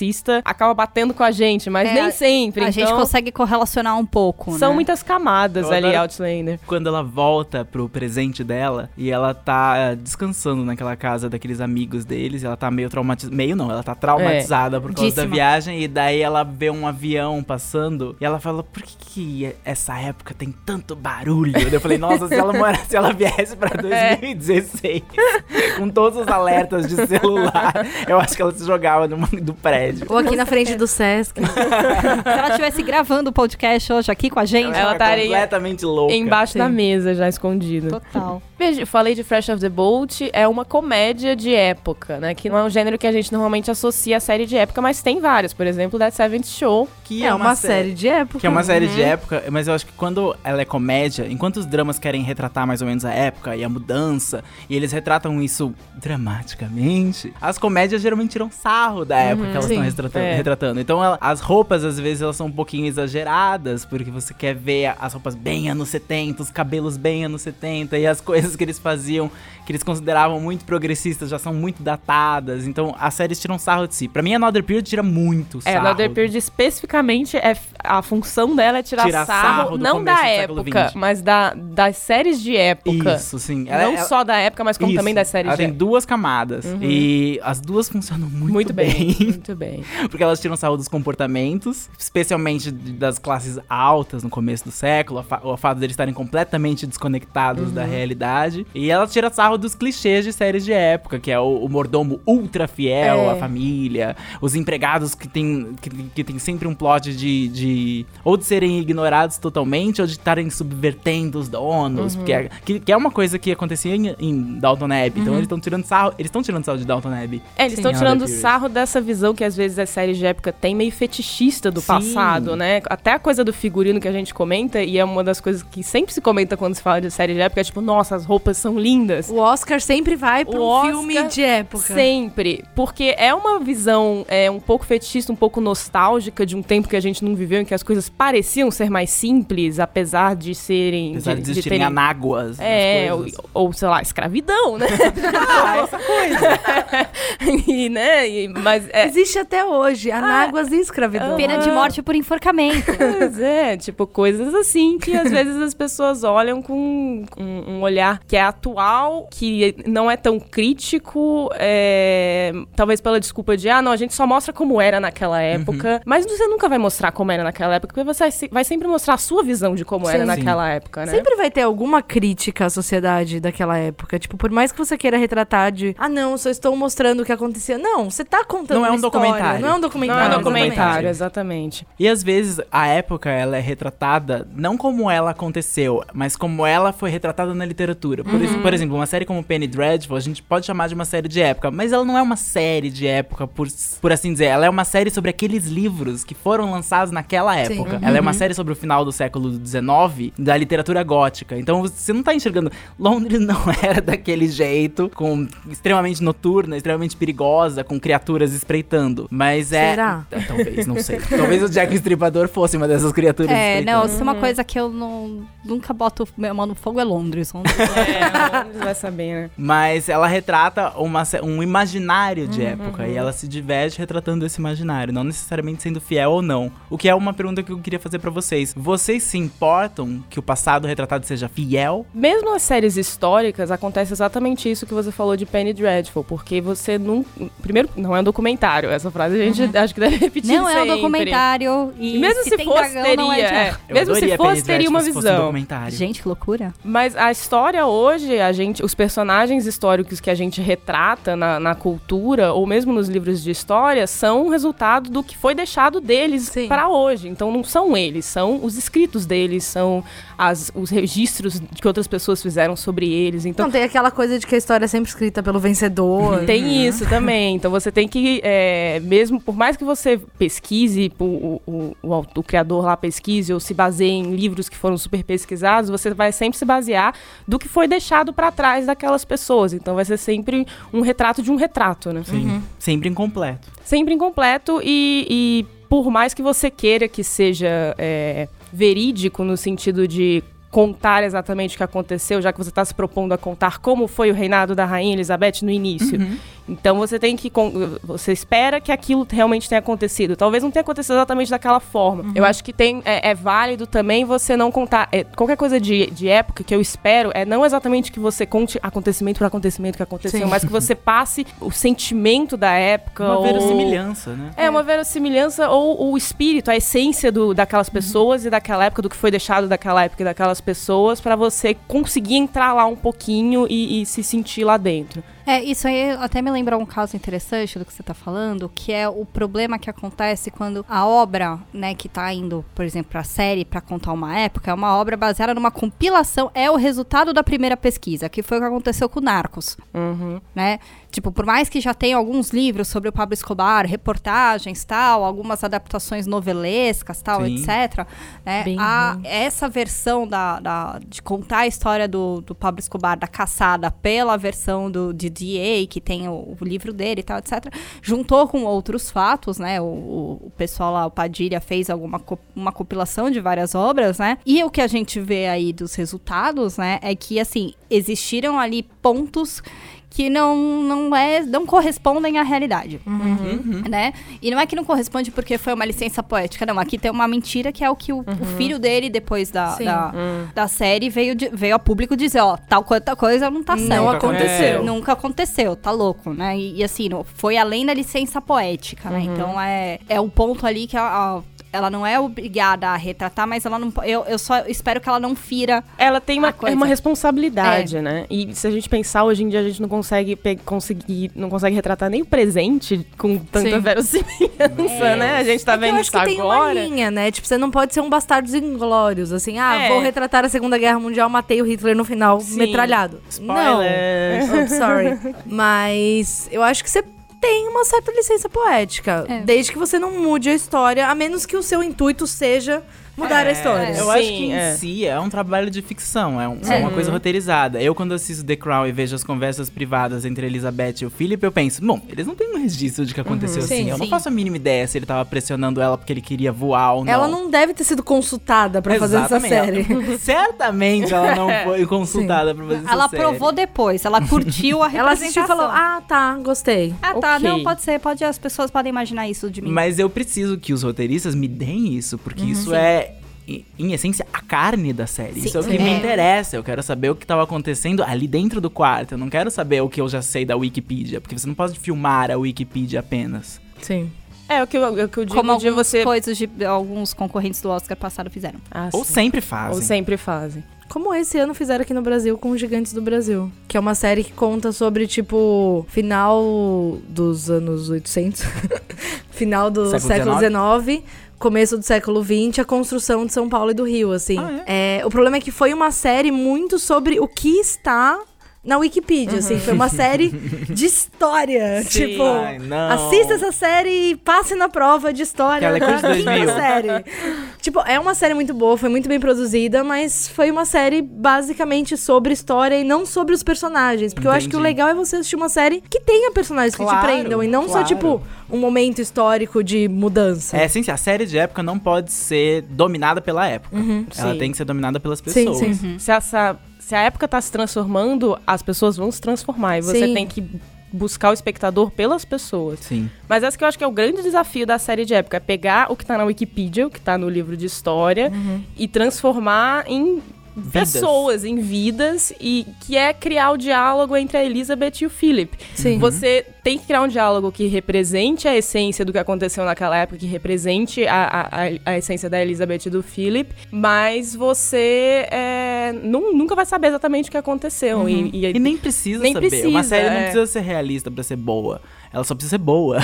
acaba batendo com a gente. Mas É, nem sempre. A gente então, consegue correlacionar um pouco, São né? muitas camadas Eu ali, Outlander. Quando ela volta pro presente dela e ela tá eh, descansando naquela casa daqueles amigos deles, e ela tá meio traumatizada. Meio não, ela tá traumatizada por causa da Díssima. viagem, e daí ela vê um avião passando e ela fala: por que, que essa época tem tanto barulho? Daí Eu falei, nossa, se ela, mora, se ela viesse pra 2016 com todos os alertas de celular, eu acho que ela se jogava numa- do prédio. Ou aqui na frente do Sesc. Se ela estivesse gravando o podcast hoje aqui com a gente, Ela tá estaria completamente louca. Embaixo da Sim. mesa, já escondido. total. Eu falei de Fresh of the Boat, é uma comédia de época, né? Que não é um gênero que a gente normalmente associa a série de época, mas tem várias. Por exemplo, That Seventh Show. Que É uma série de época. Que é uma série Uhum. de época, mas eu acho que quando ela é comédia, enquanto os dramas querem retratar mais ou menos a época e a mudança, e eles retratam isso dramaticamente, as comédias geralmente tiram sarro da época que elas estão retratando, É. retratando. Então ela- as roupas, às vezes, elas são um pouquinho exageradas, porque você quer ver as roupas bem anos 70, os cabelos bem anos 70, e as coisas que eles faziam, que eles consideravam muito progressistas, já são muito datadas. Então as séries tiram sarro de si. Pra mim, Another Period tira muito É, sarro. Another Period especificamente, é, a função dela é tirar, Tirar sarro, sarro não da época, mas da, das séries de época. Isso, sim. Não só da época, mas como Isso. também das séries Ela de tem época. duas camadas. E as duas funcionam muito, Muito bem, bem. muito bem. porque elas tiram sarro dos comportamentos, especialmente de- das classes altas no começo do século, o fato deles estarem completamente desconectados da realidade. E ela tira sarro dos clichês de séries de época, que é o, o mordomo ultra fiel É. à família, os empregados que tem, que, que tem sempre um plot de, de. ou de serem ignorados totalmente, ou de estarem subvertendo os donos. Porque é, que, que é uma coisa que acontecia em, em Downton Abbey. Então eles estão tirando sarro. Eles estão tirando sarro de Downton Abbey. É, eles estão tirando Period. sarro dessa visão que às vezes as séries de época tem meio fetichista do Sim. passado, né? Até a coisa do figurino que a gente comenta, e é uma das coisas que sempre se comenta quando se fala de série de época, é tipo, nossa, as roupas são lindas. O Oscar sempre vai pra O um Oscar filme de época. Sempre. Porque é uma visão é, um pouco fetichista, um pouco nostálgica de um tempo que a gente não viveu, em que as coisas pareciam ser mais simples, apesar de serem. Apesar de, de existirem terem- anáguas. É, ou, ou, sei lá, escravidão, né? Ah, essa coisa. e, né? e- mas é, Existe até hoje, anáguas e escravidão. Pena de morte por enforcamento. Pois é, tipo, coisas assim que às vezes as pessoas olham com um, um olhar que é atual, que não é tão crítico, é, talvez pela desculpa de, ah, não, a gente só mostra como era naquela época, mas você nunca vai mostrar como era naquela época, porque você vai se- vai sempre mostrar a sua visão de como era Sim. naquela época, né? Sempre vai ter alguma crítica à sociedade daquela época. Tipo, por mais que você queira retratar de, ah, não, só estou mostrando o que acontecia. Não, você tá contando Não é um história, documentário. Não é um Não documentário. é um exatamente. documentário, exatamente. E às vezes a época ela é retratada não como ela aconteceu, mas como ela foi retratada na literatura. Por, isso- por exemplo, uma série como Penny Dreadful, a gente pode chamar de uma série de época, mas ela não é uma série de época, por, por assim dizer. Ela é uma série sobre aqueles livros que foram lançados naquela época. Ela é uma série sobre o final do século XIX, da literatura gótica. Então você não tá enxergando. Londres não era daquele jeito, com extremamente noturna, extremamente perigosa, com criaturas espreitando. Mas é. Será? T- Talvez, não sei. Talvez o Jack o Estripador fosse uma dessas criaturas É, não, se uma coisa que eu não, nunca boto minha mão no fogo é Londres. Londres É, Londres vai saber, né? Mas ela retrata uma, um imaginário de época e ela se diverte retratando esse imaginário, não necessariamente sendo fiel ou não. O que é uma pergunta que eu queria fazer pra vocês. Vocês se importam que o passado retratado seja fiel? Mesmo nas séries históricas, acontece exatamente isso que você falou de Penny Dreadful, porque você não. Primeiro, não é um documentário. Essa frase a gente acho que deve repetir Não é um sempre. documentário. E mesmo se, tem fosse, dragão, teria. não é é. Mesmo se fosse, Penny teria uma se um visão. documentário. Gente, que loucura. Mas a história hoje, a gente, os personagens históricos que a gente retrata na, na cultura, ou mesmo nos livros de história, são resultado do que foi deixado deles para hoje. Então não são eles, são os escritos deles, são as, os registros que outras pessoas fizeram sobre eles. Então Então tem aquela coisa de que a história é sempre escrita pelo vencedor. tem isso também. Então você tem que, é, mesmo por mais que você pesquise, o, o, o, o criador lá pesquise ou se baseie em livros que foram super pesquisados, você vai sempre se basear do que foi deixado para trás daquelas pessoas. Então vai ser sempre um retrato de um retrato, né? Sim. Sempre incompleto. Sempre incompleto e, e por mais que você queira que seja é, verídico no sentido de contar exatamente o que aconteceu, já que você está se propondo a contar como foi o reinado da rainha Elizabeth no início. Então você tem que você espera que aquilo realmente tenha acontecido. Talvez não tenha acontecido exatamente daquela forma. Eu acho que tem é, é válido também você não contar é, qualquer coisa de, de época que eu espero é não exatamente que você conte acontecimento por acontecimento que aconteceu, Sim. mas que você passe o sentimento da época Uma ou verossimilhança, né? é, uma verossimilhança ou o espírito, a essência do, daquelas pessoas e daquela época, do que foi deixado daquela época e daquelas pessoas, pra você conseguir entrar lá um pouquinho e, e se sentir lá dentro. É, isso aí até me lembra um caso interessante do que você tá falando, que é o problema que acontece quando a obra, né, que tá indo, por exemplo, pra série pra contar uma época, é uma obra baseada numa compilação, é o resultado da primeira pesquisa, que foi o que aconteceu com o Narcos, Uhum. né? Tipo, por mais que já tenha alguns livros sobre o Pablo Escobar, reportagens, tal, algumas adaptações novelescas, tal, Sim. etc, né? A, essa versão da, da- de contar a história do, do Pablo Escobar, da caçada, pela versão do de DA, que tem o, o livro dele e tal, etc., juntou com outros fatos, né? O, o, o pessoal lá, o Padilha, fez alguma co- uma compilação de várias obras, né? E o que a gente vê aí dos resultados, né, é que, assim, existiram ali pontos que não, não, é, não correspondem à realidade né? E não é que não corresponde porque foi uma licença poética, não. Aqui tem uma mentira que é o que o, o filho dele, depois da, da, da série, veio, de- veio a público dizer, ó, tal coisa, coisa não tá Não certo. aconteceu. Nunca aconteceu, tá louco, né? E, e assim, não- foi além da licença poética, né? Então é, é um ponto ali que a- a- ela não é obrigada a retratar, mas ela não. Eu, eu só espero que ela não fira. Ela tem uma, coisa. é uma responsabilidade, né? E se a gente pensar, hoje em dia a gente não consegue conseguir, não consegue retratar nem o presente com tanta Sim. verossimilhança, né? A gente tá É que vendo eu acho isso que tem uma agora. linha, né? Tipo, você não pode ser um bastardos inglórios, assim, ah, É. vou retratar a Segunda Guerra Mundial, matei o Hitler no final, Sim. metralhado. Spoiler. Não. Oh, sorry. Mas eu acho que você tem uma certa licença poética, É. desde que você não mude a história, a menos que o seu intuito seja mudar a história. Eu Sim, acho que em é. si é um trabalho de ficção, é, um- é uma coisa roteirizada. Eu, quando assisto The Crown e vejo as conversas privadas entre Elizabeth e o Philip, eu penso, bom, eles não têm um registro de que aconteceu Sim, assim. eu não sim. faço a mínima ideia se ele tava pressionando ela porque ele queria voar ou não. Ela não deve ter sido consultada pra fazer essa Exatamente. série. Certamente ela não foi consultada pra fazer essa Ela série. provou depois, ela curtiu a Ela assistiu e falou: representação. Ah, tá, gostei. Ah, tá, ok. não, pode ser, pode, as pessoas podem imaginar isso de mim. Mas eu preciso que os roteiristas me deem isso, porque Uhum. isso é, em- essência, a carne da série. Sim, isso é o que sim. me É. interessa. Eu quero saber o que estava acontecendo ali dentro do quarto. Eu não quero saber o que eu já sei da Wikipedia, porque você não pode filmar a Wikipedia apenas. Sim. É, o que eu, o que eu digo Como de algumas você... coisas de alguns concorrentes do Oscar passado fizeram. Ah, Ou sempre Ou fazem. sempre fazem. Como esse ano fizeram aqui no Brasil com os Gigantes do Brasil. Que é uma série que conta sobre, tipo, final dos anos 800. final do Século século XIX. Começo do século XX, a construção de São Paulo e do Rio, assim. Ah, É, o problema é que foi uma série muito sobre o que está na Wikipedia, assim. Foi uma série de história. Sim. Tipo, Ai, não. assista essa série e passe na prova de história Aquela coisa da de quinta 2000. série. tipo, é uma série muito boa, foi muito bem produzida, mas foi uma série basicamente sobre história e não sobre os personagens. Porque eu acho que o Entendi. legal é você assistir uma série que tenha personagens que Claro, te prendam e não só, claro. tipo, um momento histórico de mudança. É, sim, sim, a série de época não pode ser dominada pela época. Ela Sim. tem que ser dominada pelas Uhum. Sim, pessoas. sim. Se, essa, se a época tá se transformando, as pessoas vão se transformar. E você Sim. tem que buscar o espectador pelas pessoas. Sim. Mas essa que eu acho que é o grande desafio da série de época. É pegar o que tá na Wikipedia, o que tá no livro de história, Uhum. e transformar em Vidas. pessoas, em vidas, e que é criar o diálogo entre a Elizabeth e o Philip. Sim. Você tem que criar um diálogo que represente a essência do que aconteceu naquela época, que represente a, a, a- a essência da Elizabeth e do Philip, mas você é, nun- nunca vai saber exatamente o que aconteceu. E, e- E nem precisa Nem saber. precisa, Uma série não é. precisa ser realista pra ser boa. Ela só precisa ser boa.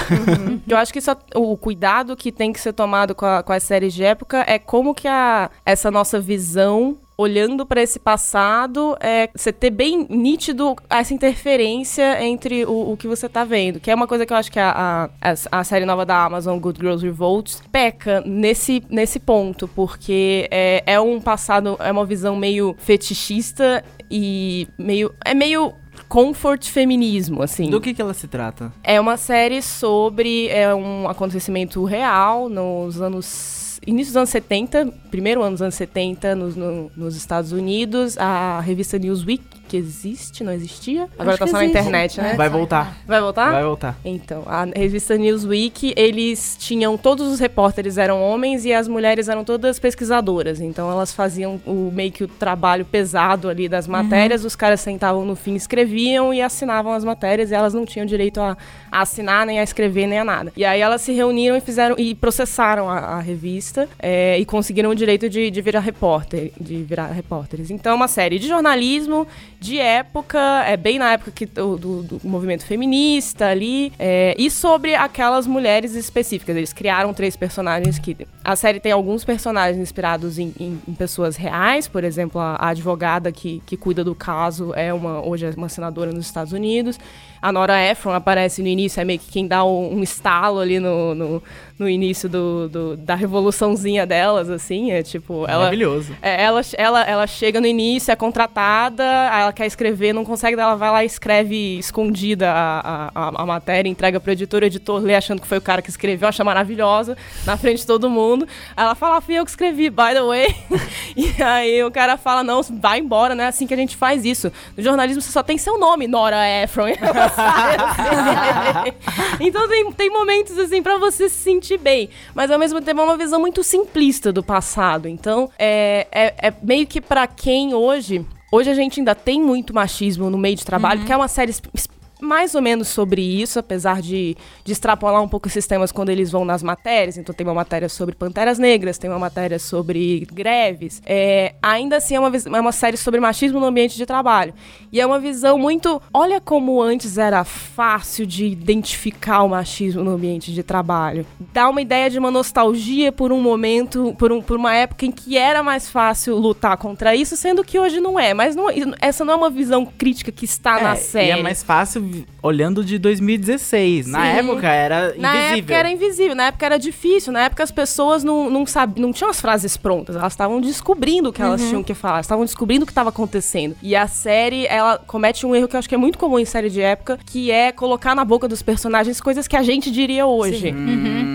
Eu acho que isso, o cuidado que tem que ser tomado com, a- com as séries de época é como que a, essa nossa visão, olhando para esse passado, é você ter bem nítido essa interferência entre o, o que você tá vendo. Que é uma coisa que eu acho que a, a, a- a série nova da Amazon, Good Girls Revolt, peca nesse, nesse ponto, porque é, é um passado, é uma visão meio fetichista e meio. É meio comfort feminismo, assim. Do que, que ela se trata? É uma série sobre é, um acontecimento real nos anos. Início dos anos 70, primeiro ano dos anos 70, nos, no- nos Estados Unidos, a revista Newsweek, que existe, não existia. Agora Acho tá só na internet, né? Vai voltar. Vai voltar? Vai voltar. Então, a revista Newsweek, eles tinham. Todos os repórteres eram homens e as mulheres eram todas pesquisadoras. Então, elas faziam o meio que o trabalho pesado ali das matérias. Os caras sentavam no fim, escreviam e assinavam as matérias. E elas não tinham direito a, a assinar, nem a escrever, nem a nada. E aí elas se reuniram e fizeram. e processaram a, a revista é, e conseguiram o direito de, de virar repórter. De virar repórteres. Então, é uma série de jornalismo, de época, é bem na época que, do, do- movimento feminista ali, é, e sobre aquelas mulheres específicas. Eles criaram três personagens que. A série tem alguns personagens inspirados em, em- em pessoas reais, por exemplo, a, a advogada que, que cuida do caso é uma, hoje é uma senadora nos Estados Unidos. A Nora Ephron aparece no início, é meio que quem dá um, um estalo ali no, no, no início do, do- da revoluçãozinha delas, assim. É tipo, ela. Maravilhoso. É, ela, ela, ela chega no início, é contratada, ela quer escrever, não consegue, ela vai lá e escreve escondida a, a, a- matéria, entrega pro editor, o editor lê achando que foi o cara que escreveu, acha maravilhosa, na frente de todo mundo. Aí ela fala, ah, fui eu que escrevi, by the way. e aí o cara fala, não, vai embora, né? Assim que a gente faz isso. No jornalismo você só tem seu nome, Nora Ephron. Então tem, tem momentos assim pra você se sentir bem, mas ao mesmo tempo é uma visão muito simplista do passado. Então é, é, é meio que pra quem hoje. Hoje a gente ainda tem muito machismo no meio de trabalho, que é uma série mais ou menos sobre isso, apesar de, de extrapolar um pouco esses temas quando eles vão nas matérias. Então tem uma matéria sobre panteras negras, tem uma matéria sobre greves. É, ainda assim é uma, é uma série sobre machismo no ambiente de trabalho. E é uma visão muito. Olha como antes era fácil de identificar o machismo no ambiente de trabalho. Dá uma ideia de uma nostalgia por um momento, por, um, por uma época em que era mais fácil lutar contra isso, sendo que hoje não é. Mas não- essa não é uma visão crítica que está na É, série. E é mais fácil olhando de 2016. Na Sim. época era Na invisível. época era invisível, na época era difícil, na época as pessoas não, não, sabiam, não tinham as frases prontas, elas estavam descobrindo o que elas tinham que falar, estavam descobrindo o que estava acontecendo. E a série, ela comete um erro que eu acho que é muito comum em série de época, que é colocar na boca dos personagens coisas que a gente diria hoje.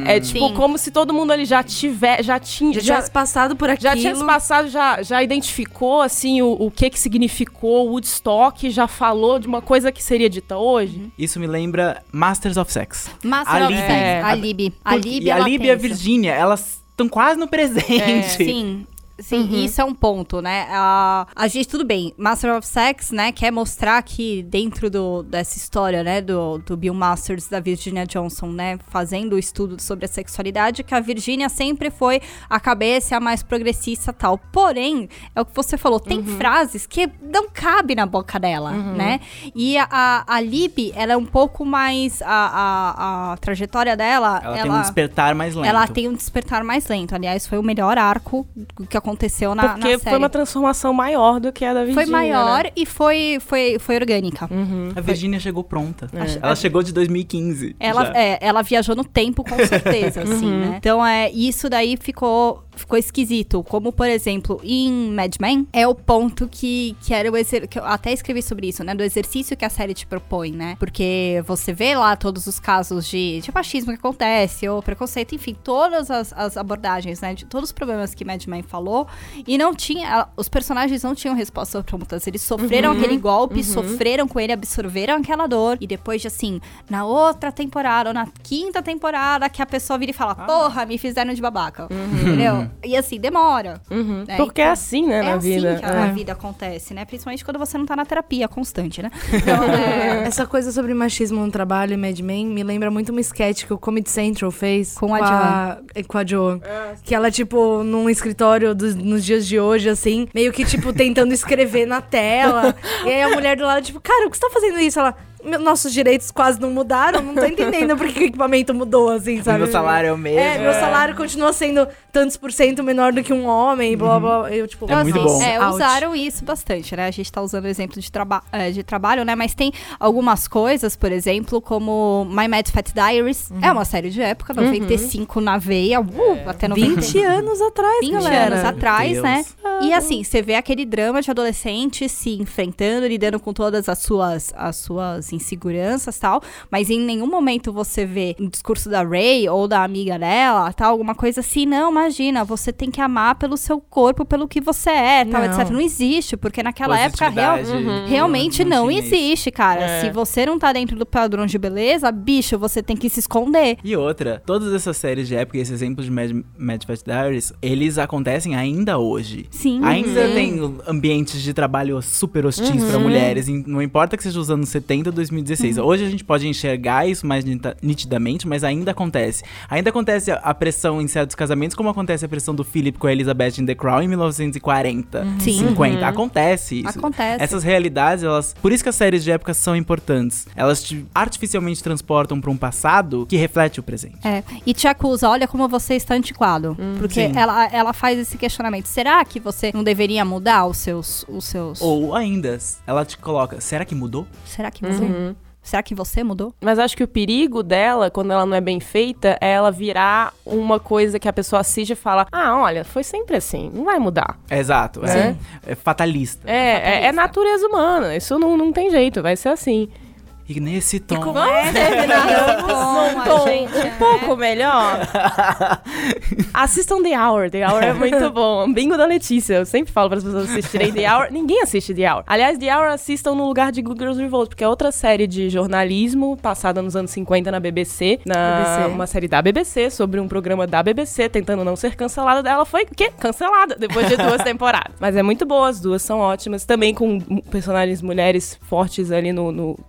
É tipo Sim. como se todo mundo ali já tiver, já tinha, Já, já, tivesse passado por aquilo. já tinha se passado, já, já identificou assim o, o que que significou o Woodstock, já falou de uma coisa que seria dita hoje. Isso me lembra Masters of Sex. Master A of. Sex, É. a Libby. A Porque- Libby, e a e a. Virgínia, elas estão quase no presente. Sim. Sim, isso é um ponto, né? A, a gente, tudo bem, Master of Sex, né, quer mostrar que dentro do, dessa história, né, do, do Bill Masters, da Virginia Johnson, né, fazendo o estudo sobre a sexualidade, que a Virginia sempre foi a cabeça a mais progressista tal. Porém, é o que você falou, tem frases que não cabem na boca dela, né? E a, a, a Libby, ela é um pouco mais, a, a, a trajetória dela... Ela, tem um despertar mais lento. Ela tem um despertar mais lento. Aliás, foi o melhor arco que aconteceu na, Porque na foi série. uma transformação maior do que a da Virginia. Foi maior né? e foi, foi, foi orgânica. A Virgínia chegou pronta. É. Ela chegou de 2015. Ela, é, ela viajou no tempo, com certeza, assim, Uhum. né? Então, é, isso daí ficou, ficou esquisito. Como, por exemplo, em Mad Men, é o ponto que, que era o exer... que eu até escrevi sobre isso, né? Do exercício que a série te propõe, né? Porque você vê lá todos os casos de, de machismo que acontece, ou preconceito, enfim, todas as, as abordagens, né? De todos os problemas que Mad Men falou, E não tinha. Os personagens não tinham respostas prontas. Eles sofreram aquele golpe, sofreram com ele, absorveram aquela dor. E depois de assim, na outra temporada, ou na quinta temporada, que a pessoa vira e fala: Porra, me fizeram de babaca. Entendeu? E assim, demora. né? Porque é Então- assim, né, é na assim vida. que a É. vida acontece, né? Principalmente quando você não tá na terapia constante, né? Então, é, Essa coisa sobre machismo no trabalho e Mad Men me lembra muito uma sketch que o Comedy Central fez Com a é, com a Jo. Que ela, tipo, num escritório dos- nos dias de hoje, assim, meio que, tipo, tentando escrever na tela. e aí a mulher do lado, tipo, cara, o que você tá fazendo isso? Ela, "Meu- nossos direitos quase não mudaram, não tô entendendo por que o equipamento mudou, assim, sabe? Meu salário é o mesmo. É, meu salário continua sendo tantos por cento menor do que um homem, blá blá. Eu, tipo, É muito bom. É, usaram isso bastante, né? A gente tá usando o exemplo de, traba é, de trabalho, né? Mas tem algumas coisas, por exemplo, como My Mad Fat Diaries. É uma série de época, 95 na veia, uh, até 90. 20 anos atrás, 20 galera. anos atrás, Deus. né? E assim, você vê aquele drama de adolescente se enfrentando, lidando com todas as suas, as suas inseguranças e tal. Mas em nenhum momento você vê no discurso da Ray ou da amiga dela, tal, alguma coisa assim. Não, imagina, você tem que amar pelo seu corpo, pelo que você é, tal, Não. etc. Não existe, porque naquela época real, Uhum. realmente não, tinha isso. existe, cara. É. Se você não tá dentro do padrão de beleza, bicho, você tem que se esconder. E outra, todas essas séries de época, esse exemplo de Mad, Mad Fat Diaries, eles acontecem ainda hoje. Sim. Ainda tem ambientes de trabalho super hostis pra mulheres. em- Não importa que seja os anos 70 ou 2016. Hoje a gente pode enxergar isso mais nitidamente, mas ainda acontece. Ainda acontece a, pressão em certos casamentos, como acontece a pressão do Philip com a Elizabeth in The Crown em 1940, Sim. 50. Acontece isso. Acontece. Essas realidades, elas. Por isso que as séries de época são importantes. Elas te artificialmente transportam pra um passado que reflete o presente. É, e te acusa, olha como você está antiquado. porque Sim. ela, ela faz esse questionamento. Será que você não deveria mudar os seus. Os seus... Ou ainda, ela te coloca, será que mudou? Será que você. Será que você mudou? Mas acho que o perigo dela, quando ela não é bem feita, é ela virar uma coisa que a pessoa assiste e fala: Ah, olha, foi sempre assim, não vai mudar. Exato, é, é fatalista. É, é, é natureza humana, isso não, não tem jeito, vai ser assim. E nesse tom. Vamos terminar num tom um pouco melhor. Assistam The Hour. The Hour é muito bom. Bingo da Letícia. Eu sempre falo para as pessoas assistirem The Hour. Ninguém assiste The Hour. Aliás, The Hour assistam no lugar de Good Girls Revolt, porque é outra série de jornalismo passada nos anos 50 na BBC. Na, BBC. Uma série da BBC, sobre um programa da BBC, tentando não ser cancelada. Ela foi, o quê? Cancelada depois de duas temporadas. Mas é muito boa, as duas são ótimas. Também com personagens mulheres fortes ali no, no-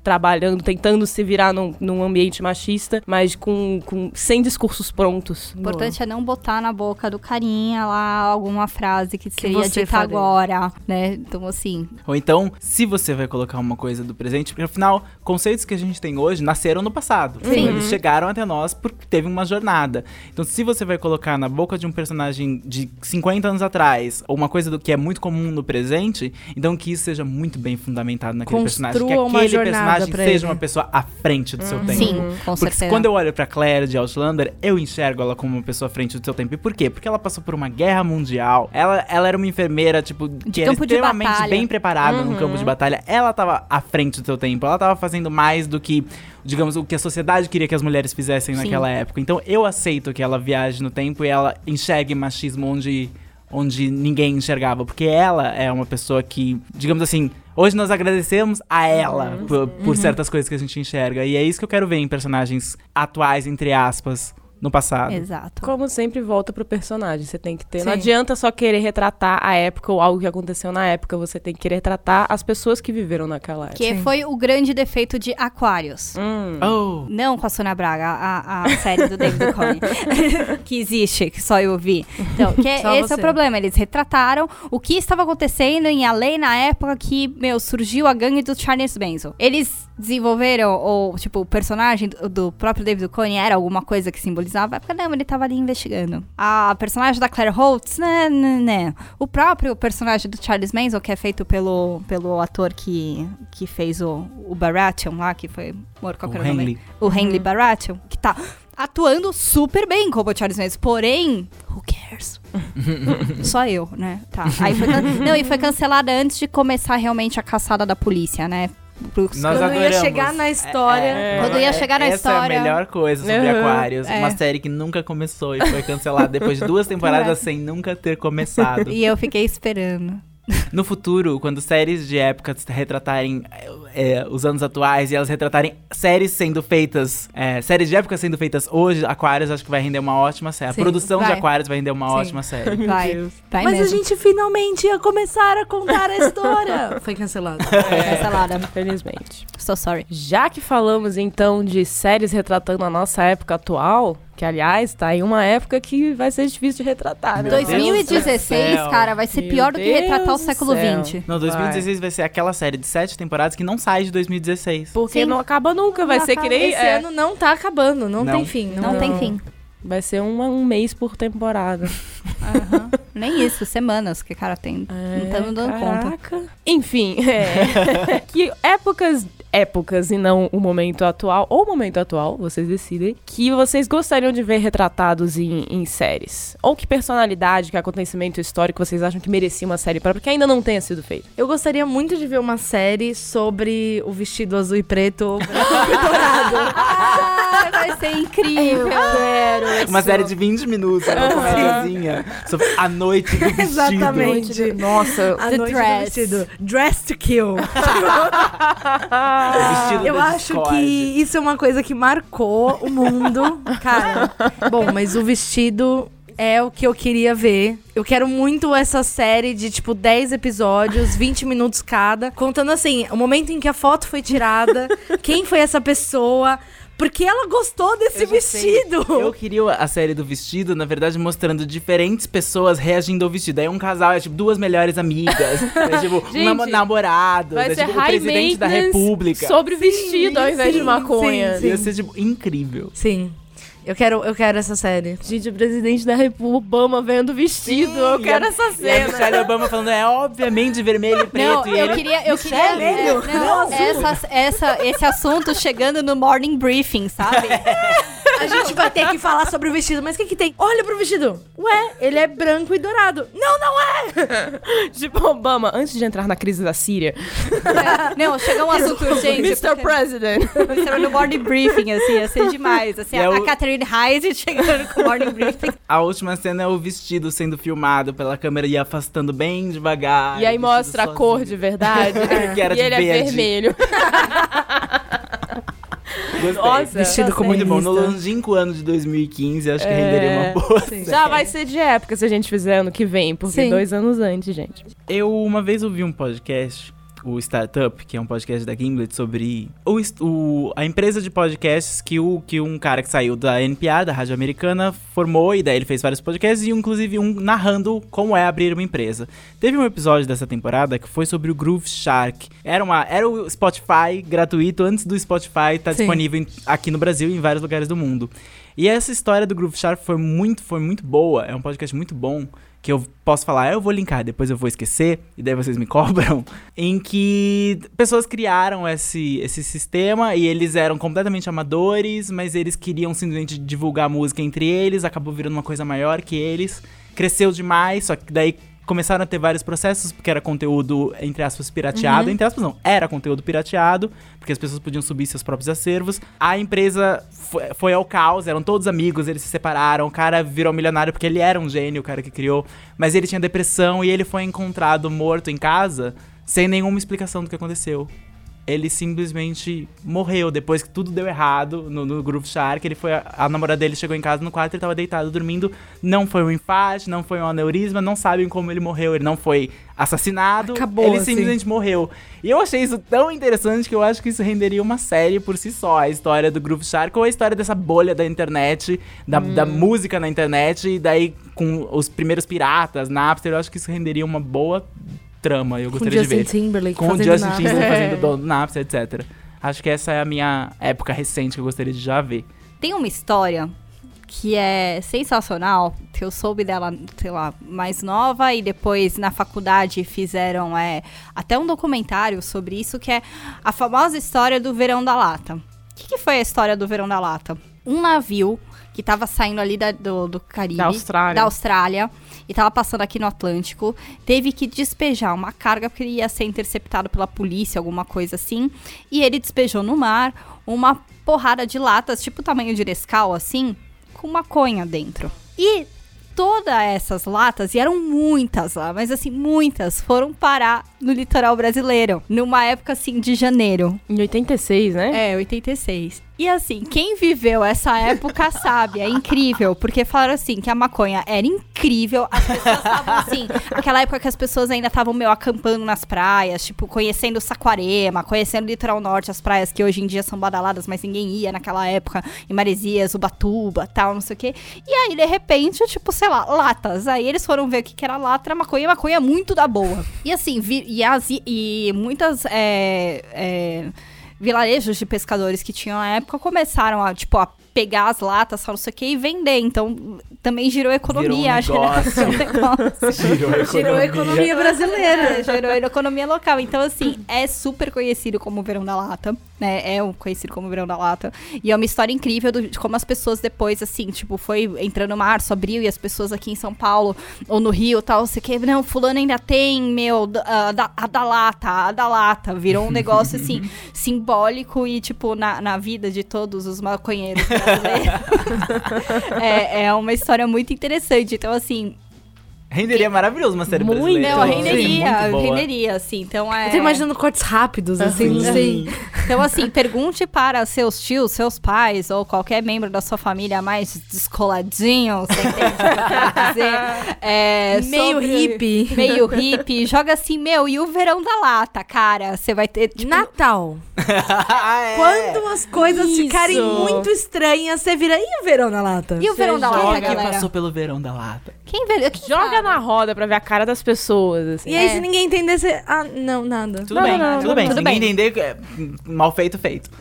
trabalhando, tentando se virar num, num ambiente machista, mas com, com sem discursos prontos. O importante é não botar na boca do carinha lá alguma frase que, seria você dita faria. agora, né? Então, assim, Ou então, se você vai colocar uma coisa do presente, porque afinal, conceitos que a gente tem hoje nasceram no passado. Sim. Eles chegaram até nós porque teve uma jornada. Então, se você vai colocar na boca de um personagem de 50 anos atrás, ou uma coisa do que é muito comum no presente, então que isso seja muito bem fundamentado naquele personagem. Que Construa uma aquele jornada personagem pra seja uma pessoa à frente do seu tempo. sim, com Porque certeza. quando eu olho pra Claire de Outlander, eu enxergo ela como uma pessoa à frente do seu tempo. E por quê? Porque ela passou por uma guerra mundial. Ela, ela era uma enfermeira, tipo, que era campo de extremamente batalha. bem preparada no campo de batalha. Ela tava à frente do seu tempo. Ela tava fazendo mais do que, digamos, o que a sociedade queria que as mulheres fizessem Sim. naquela época. Então eu aceito que ela viaje no tempo e ela enxergue machismo onde onde ninguém enxergava, porque ela é uma pessoa que, digamos assim, hoje nós agradecemos a ela por, por certas coisas que a gente enxerga. E é isso que eu quero ver em personagens atuais, entre aspas, no passado. Exato. Como sempre, volta pro personagem. Você tem que ter. Sim. Não adianta só querer retratar a época ou algo que aconteceu na época. Você tem que querer retratar as pessoas que viveram naquela época. Que foi o grande defeito de Aquários. Hum. Oh, Não com a Sônia Braga, a, a série do David Duchovny. que existe, que só eu vi. Então, que é- Só esse é você. o problema. Eles retrataram o que estava acontecendo em LA na época que, meu, surgiu a gangue do Charles Manson. Eles desenvolveram, ou, tipo, o personagem do, do próprio David Duchovny era alguma coisa que simbolizava? Porque, não, ele tava ali investigando. A personagem da Claire Holtz, né, né, né. O próprio personagem do Charles Manson, que é feito pelo, pelo ator que, que fez o, o Baratheon lá, que foi... Morto, qual O era nome? Henley. o Henley Baratheon, que tá atuando super bem como o Charles Manson. Porém, who cares? Só eu, né? Tá. Aí foi can- Não, e foi cancelada antes de começar realmente a caçada da polícia, né? Crepúsculo. Nós Quando ia adoramos. chegar na história. É. Quando ia chegar na Essa história. é a melhor coisa sobre Uhum. Aquários. É. Uma série que nunca começou e foi cancelada depois de duas temporadas É. sem nunca ter começado. E eu fiquei esperando. No futuro, quando séries de época retratarem é, os anos atuais e elas retratarem séries sendo feitas, é, séries de época sendo feitas hoje, Aquários acho que vai render uma ótima série. Sim, a produção de vai. Aquários vai render uma Sim. ótima série. Vai. Vai Mas mesmo. a gente finalmente ia começar a contar a história. Foi cancelado. Cancelada. Infelizmente. So sorry. Já que falamos então de séries retratando a nossa época atual, que aliás tá em uma época que vai ser difícil de retratar, né? Meu Deus 2016, do cara, vai ser Meu pior do que Deus retratar o do século. XX. Não, 2016 vai ser aquela série de sete temporadas que não sai de 2016. Porque Sim. não acaba nunca, vai ser que nem. Esse é, ano não tá acabando, não, Não. tem fim. Não, tem fim. Vai ser um, um mês por temporada. Aham. Nem isso, semanas que cara tem. não estamos dando conta. Caraca. Enfim, é, que épocas, épocas e não o momento atual, ou o momento atual, vocês decidem, que vocês gostariam de ver retratados em, em séries? Ou que personalidade, que acontecimento histórico vocês acham que merecia uma série própria, que ainda não tenha sido feito? Eu gostaria muito de ver uma série sobre o vestido azul e preto e dourado. Ah, vai ser incrível. Quero. Uma série de 20 minutos, uma comédiazinha sobre a noite do vestido. Exatamente. Nossa, A The noite dress. do vestido. Dress to kill. Vestido Eu acho Discord. que isso é uma coisa que marcou o mundo. Cara, bom, mas o vestido é o que eu queria ver. Eu quero muito essa série de, tipo, 10 episódios, 20 minutos cada, contando assim, o momento em que a foto foi tirada, quem foi essa pessoa, porque ela gostou desse Eu já sei. vestido. Eu queria a série do vestido, na verdade, mostrando diferentes pessoas reagindo ao vestido. Aí um casal é tipo duas melhores amigas. é, tipo, um Gente, namo- namorado. vai é, ser tipo, o presidente da república. sobre vestido ao invés de sim, maconha. sim, Ia ser, tipo, incrível. Sim. Eu quero, eu quero essa série. Gente, o presidente da república, Obama vendo vestido, eu E quero a- essa E a cena. Michelle Obama falando, é obviamente vermelho e preto. Não, e eu ele... queria, eu queria Michele, é, não, essa, essa, esse assunto chegando no morning briefing, sabe? A gente vai ter que falar sobre o vestido, mas o que que tem? Olha pro vestido. Ué, ele é branco e dourado. Não, não é! Tipo, Obama, antes de entrar na crise da Síria, Não, chegou um assunto urgente. Mr. President. President. no morning briefing, assim, ia ser demais. Assim, é a, o- a Catherine Heise chegando com o morning briefing. A última cena é o vestido sendo filmado pela câmera e afastando bem devagar. E aí mostra a sozinho. cor de verdade. Que era e de ele é verde. vermelho. Gostei. Nossa, Vestido tá comunista. Muito bom. No longínquo ano de 2015, acho que É. renderia uma boa série. Já vai ser de época se a gente fizer ano que vem, porque Sim. dois anos antes, gente. Eu uma vez ouvi um podcast, o Startup, que é um podcast da Gimlet, sobre o, o- a empresa de podcasts que, o, que um cara que saiu da NPR, da Rádio Americana, formou, e daí ele fez vários podcasts, e inclusive um narrando como é abrir uma empresa. Teve um episódio dessa temporada que foi sobre o Groove Shark. Era, uma, era o Spotify gratuito antes do Spotify estar Sim. disponível em- aqui no Brasil e em vários lugares do mundo. E essa história do Groove Shark foi muito, foi muito boa. É um podcast muito bom. Que eu posso falar, eu vou linkar, depois eu vou esquecer, e daí vocês me cobram. Em que pessoas criaram esse, esse sistema e eles eram completamente amadores, mas eles queriam simplesmente divulgar música entre eles, acabou virando uma coisa maior que eles. Cresceu demais, só que daí começaram a ter vários processos, porque era conteúdo, entre aspas, pirateado. Entre aspas, não, era conteúdo pirateado, porque as pessoas podiam subir seus próprios acervos. A empresa foi, foi ao caos, eram todos amigos, eles se separaram. O cara virou milionário porque ele era um gênio, o cara que criou. Mas ele tinha depressão e ele foi encontrado morto em casa, sem nenhuma explicação do que aconteceu. Ele simplesmente morreu depois que tudo deu errado no, no Groove Shark. Ele foi. A, a namorada dele chegou em casa no quarto, ele tava deitado dormindo. Não foi um infarte, não foi um aneurisma, não sabem como ele morreu. Ele não foi assassinado. Acabou, ele assim. simplesmente morreu. E eu achei isso tão interessante que eu acho que isso renderia uma série por si só. A história do Groove Shark ou a história dessa bolha da internet, da, da Hum. música na internet. E daí com os primeiros piratas, Napster, eu acho que isso renderia uma boa trama. Eu Com gostaria de Justin ver Timberlake com o fazendo Justin nada. Timberlake É. fazendo dono do Napster, etc. Acho que essa é a minha época recente que eu gostaria de já ver. Tem uma história que é sensacional, que eu soube dela, sei lá, mais nova e depois na faculdade fizeram é, até um documentário sobre isso, que é a famosa história do Verão da Lata. O que, que foi a história do Verão da Lata? Um navio que tava saindo ali da- do, do Caribe, Da Austrália. da Austrália, e tava passando aqui no Atlântico, teve que despejar uma carga porque ele ia ser interceptado pela polícia, alguma coisa assim, e ele despejou no mar uma porrada de latas, tipo tamanho de Nescau, assim, com maconha dentro. E todas essas latas, e eram muitas lá, mas assim, muitas, foram parar no litoral brasileiro, numa época assim de janeiro. Em 86, né? É, 86. E assim, quem viveu essa época sabe, é incrível, porque falaram assim que a maconha era incrível, as pessoas estavam assim, aquela época que as pessoas ainda estavam meio acampando nas praias, tipo, conhecendo Saquarema, conhecendo o litoral norte, as praias que hoje em dia são badaladas, mas ninguém ia naquela época, em Maresias, Ubatuba, tal, não sei o quê. E aí, de repente, tipo, sei lá, latas. Aí eles foram ver o que, que era lata, maconha, maconha muito da boa. E assim, vi, e, as, e muitas é, é, vilarejos de pescadores que tinham na época começaram a, tipo, a pegar as latas, só não sei o que, e vender. Então, também girou economia, Virou um acho que era um negócio. Girou a Tirou a economia brasileira. Gerou a economia local. Então, assim, é super conhecido como o Verão da Lata, né? É um conhecido como o Verão da Lata. E é uma história incrível do- de como as pessoas depois, assim, tipo, foi entrando março, abril, e as pessoas aqui em São Paulo ou no Rio tal, não sei o que, não, fulano ainda tem, meu, a da, a da lata, a da lata. Virou um negócio, assim, simbólico e, tipo, na, na vida de todos os maconheiros é, é uma história muito interessante. Então, assim, Renderia maravilhoso uma série Muito, brasileira. não, Sim, renderia, muito boa. renderia, assim. Então é. Eu tô imaginando cortes rápidos, assim, não sei. Então, assim, pergunte para seus tios, seus pais ou qualquer membro da sua família mais descoladinho, você entende o que eu quero dizer? É, Meio sobre- hippie. Meio hippie. Joga assim, meu, e o verão da lata, cara? Você vai ter. Tipo, Natal. Ah, é. Quando as coisas Isso. ficarem muito estranhas, você vira. E o verão na lata? E o verão da lata, galera? passou pelo verão da lata. Quem vê? Quem Joga sabe? na roda pra ver a cara das pessoas, assim. E aí, É. se ninguém entender, você. Ah, não, nada. Tudo Não, bem, não, tudo não, bem. tudo Se ninguém bem. entender, é, mal feito, feito.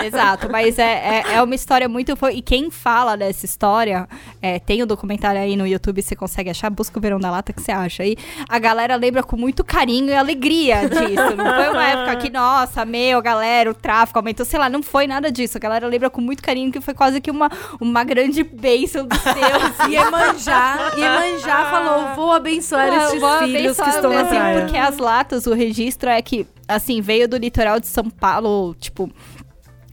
É, exato, mas é, é, é uma história muito. fo- E quem fala dessa história, é, tem o documentário aí no YouTube, você consegue achar, busca o Verão da Lata que você acha aí. A galera lembra com muito carinho e alegria disso. Não foi uma época que, nossa, meu, galera, o tráfico aumentou, sei lá, não foi nada disso. A galera lembra com muito carinho que foi quase que uma, uma grande bênção dos deuses. Iemanjá, Iemanjá falou: vou abençoar Ah, estes vou filhos que estão na praia. Porque as latas, o registro é que, assim, veio do litoral de São Paulo, tipo,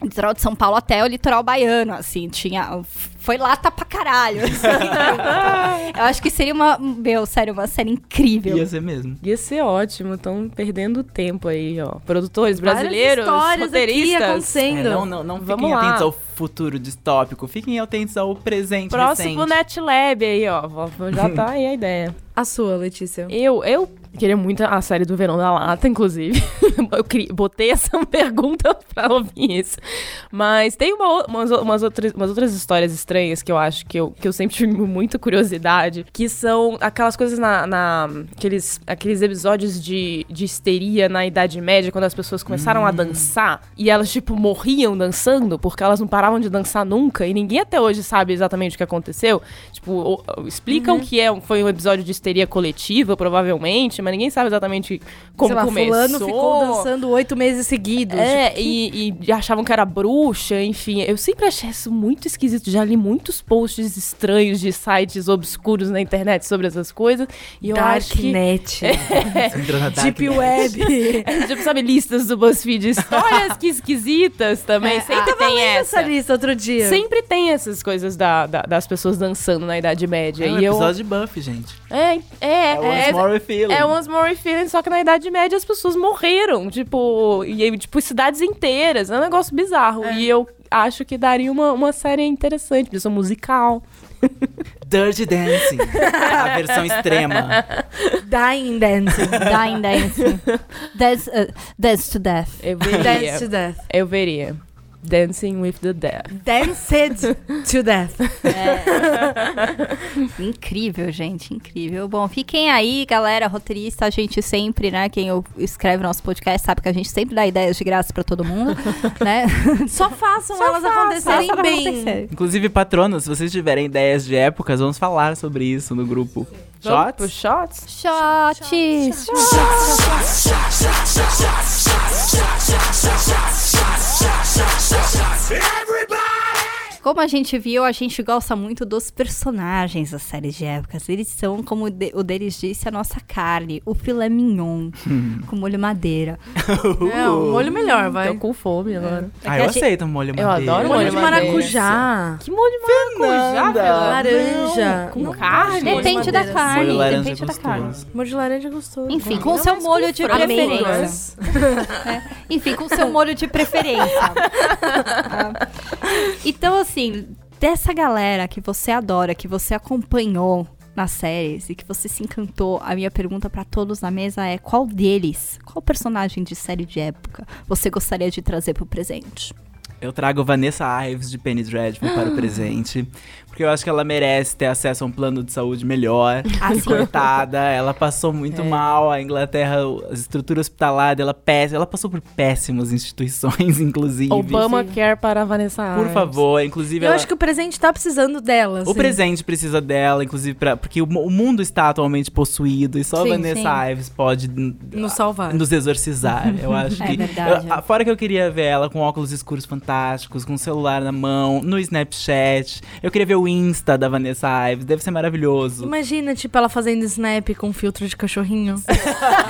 litoral de São Paulo até o litoral baiano, assim, tinha... Foi lata pra caralho. assim. Eu acho que seria uma, meu, sério, uma série incrível. Ia ser mesmo. Ia ser ótimo, estão perdendo tempo aí, ó. Produtores brasileiros, histórias aqui roteiristas. acontecendo. É, não, não, não Vamos fiquem lá. atentos ao futuro distópico, fiquem atentos ao presente Próximo recente. NetLab aí, ó. Já tá aí a ideia. A sua, Letícia. Eu, eu queria muito a série do Verão da Lata, inclusive. eu botei essa pergunta pra ouvir isso. Mas tem uma umas, umas outras, umas outras histórias estranhas que eu acho que eu, que eu sempre tive muita curiosidade, que são aquelas coisas na... na- aqueles, aqueles episódios de, de histeria na Idade Média, quando as pessoas começaram a dançar e elas, tipo, morriam dançando porque elas não paravam de dançar nunca e ninguém até hoje sabe exatamente o que aconteceu. Tipo, explicam que é, foi um episódio de histeria coletiva, provavelmente, mas ninguém sabe exatamente como Sei lá, começou. fulano ficou dançando oito meses seguidos. É, Tipo, e, e achavam que era bruxa, enfim. Eu sempre achei isso muito esquisito. Já li muitos posts estranhos de sites obscuros na internet sobre essas coisas. E eu acho que. Deep. Web. É, tipo, sabe, listas do BuzzFeed, histórias que esquisitas também. sempre tem essa essa. lista outro dia. Sempre tem essas coisas da, da- das pessoas dançando na Idade Média. É um e eu. episódio de Buffy, gente. É, é, É, é, More Feeling. É Once More Feeling, só que na Idade Média as pessoas morreram, tipo, e tipo, cidades inteiras. É um negócio bizarro. E eu acho que daria uma, uma série interessante, versão musical. Dirty Dancing. a versão extrema. Dying Dancing. Dying Dancing. Dance, uh, dance to Death. Eu Dance veria. to Death. eu veria. Dancing with the Death. Danced to Death. Incrível, gente, incrível. Bom, fiquem aí, galera, roteirista, a gente sempre, né, quem escreve nosso podcast sabe que a gente sempre dá ideias de graça pra todo mundo, né? Só façam Só elas façam, acontecerem bem. acontecer. Inclusive, patronos, se vocês tiverem ideias de épocas, vamos falar sobre isso no grupo. Vamos Shots? Shots? Shots. Cheese. Everybody! Como a gente viu, a gente gosta muito dos personagens das séries de épocas. Eles são, como o de- o deles disse, a nossa carne, o filé mignon, com molho madeira. É, um molho melhor, vai. Tô com fome agora. É Ah, eu a gente- aceito molho Eu madeira. adoro Molho molho de maracujá. Que molho de maracujá? Laranja. Com Não carne? molho de Depende da carne, Molho laranja depende da carne. Molho de laranja é gostoso. Enfim, com o seu com molho de preferência. Enfim, com o seu molho de preferência. Então, assim, dessa galera que você adora, que você acompanhou nas séries e que você se encantou, a minha pergunta pra todos na mesa é: qual deles, qual personagem de série de época você gostaria de trazer pro presente? Eu trago Vanessa Ives de Penny Dreadful para o presente. Porque eu acho que ela merece ter acesso a um plano de saúde melhor. Ah, sim. Coitada, ela passou muito mal. A Inglaterra, as estruturas hospitalares, ela, péss- ela passou por péssimas instituições, inclusive. Obama quer para a Vanessa Por Ives. favor, inclusive Eu ela- acho que o presente tá precisando dela. O assim. presente precisa dela, inclusive, pra, porque o, mu- o mundo está atualmente possuído e só Sim, a Vanessa Ives pode Nos salvar. nos exorcizar. Eu acho É que. verdade. eu- a- fora que eu queria ver ela com óculos escuros fantásticos, com celular na mão, no Snapchat. Eu queria ver o Insta da Vanessa Ives, deve ser maravilhoso. Imagina, tipo, ela fazendo snap com filtro de cachorrinho.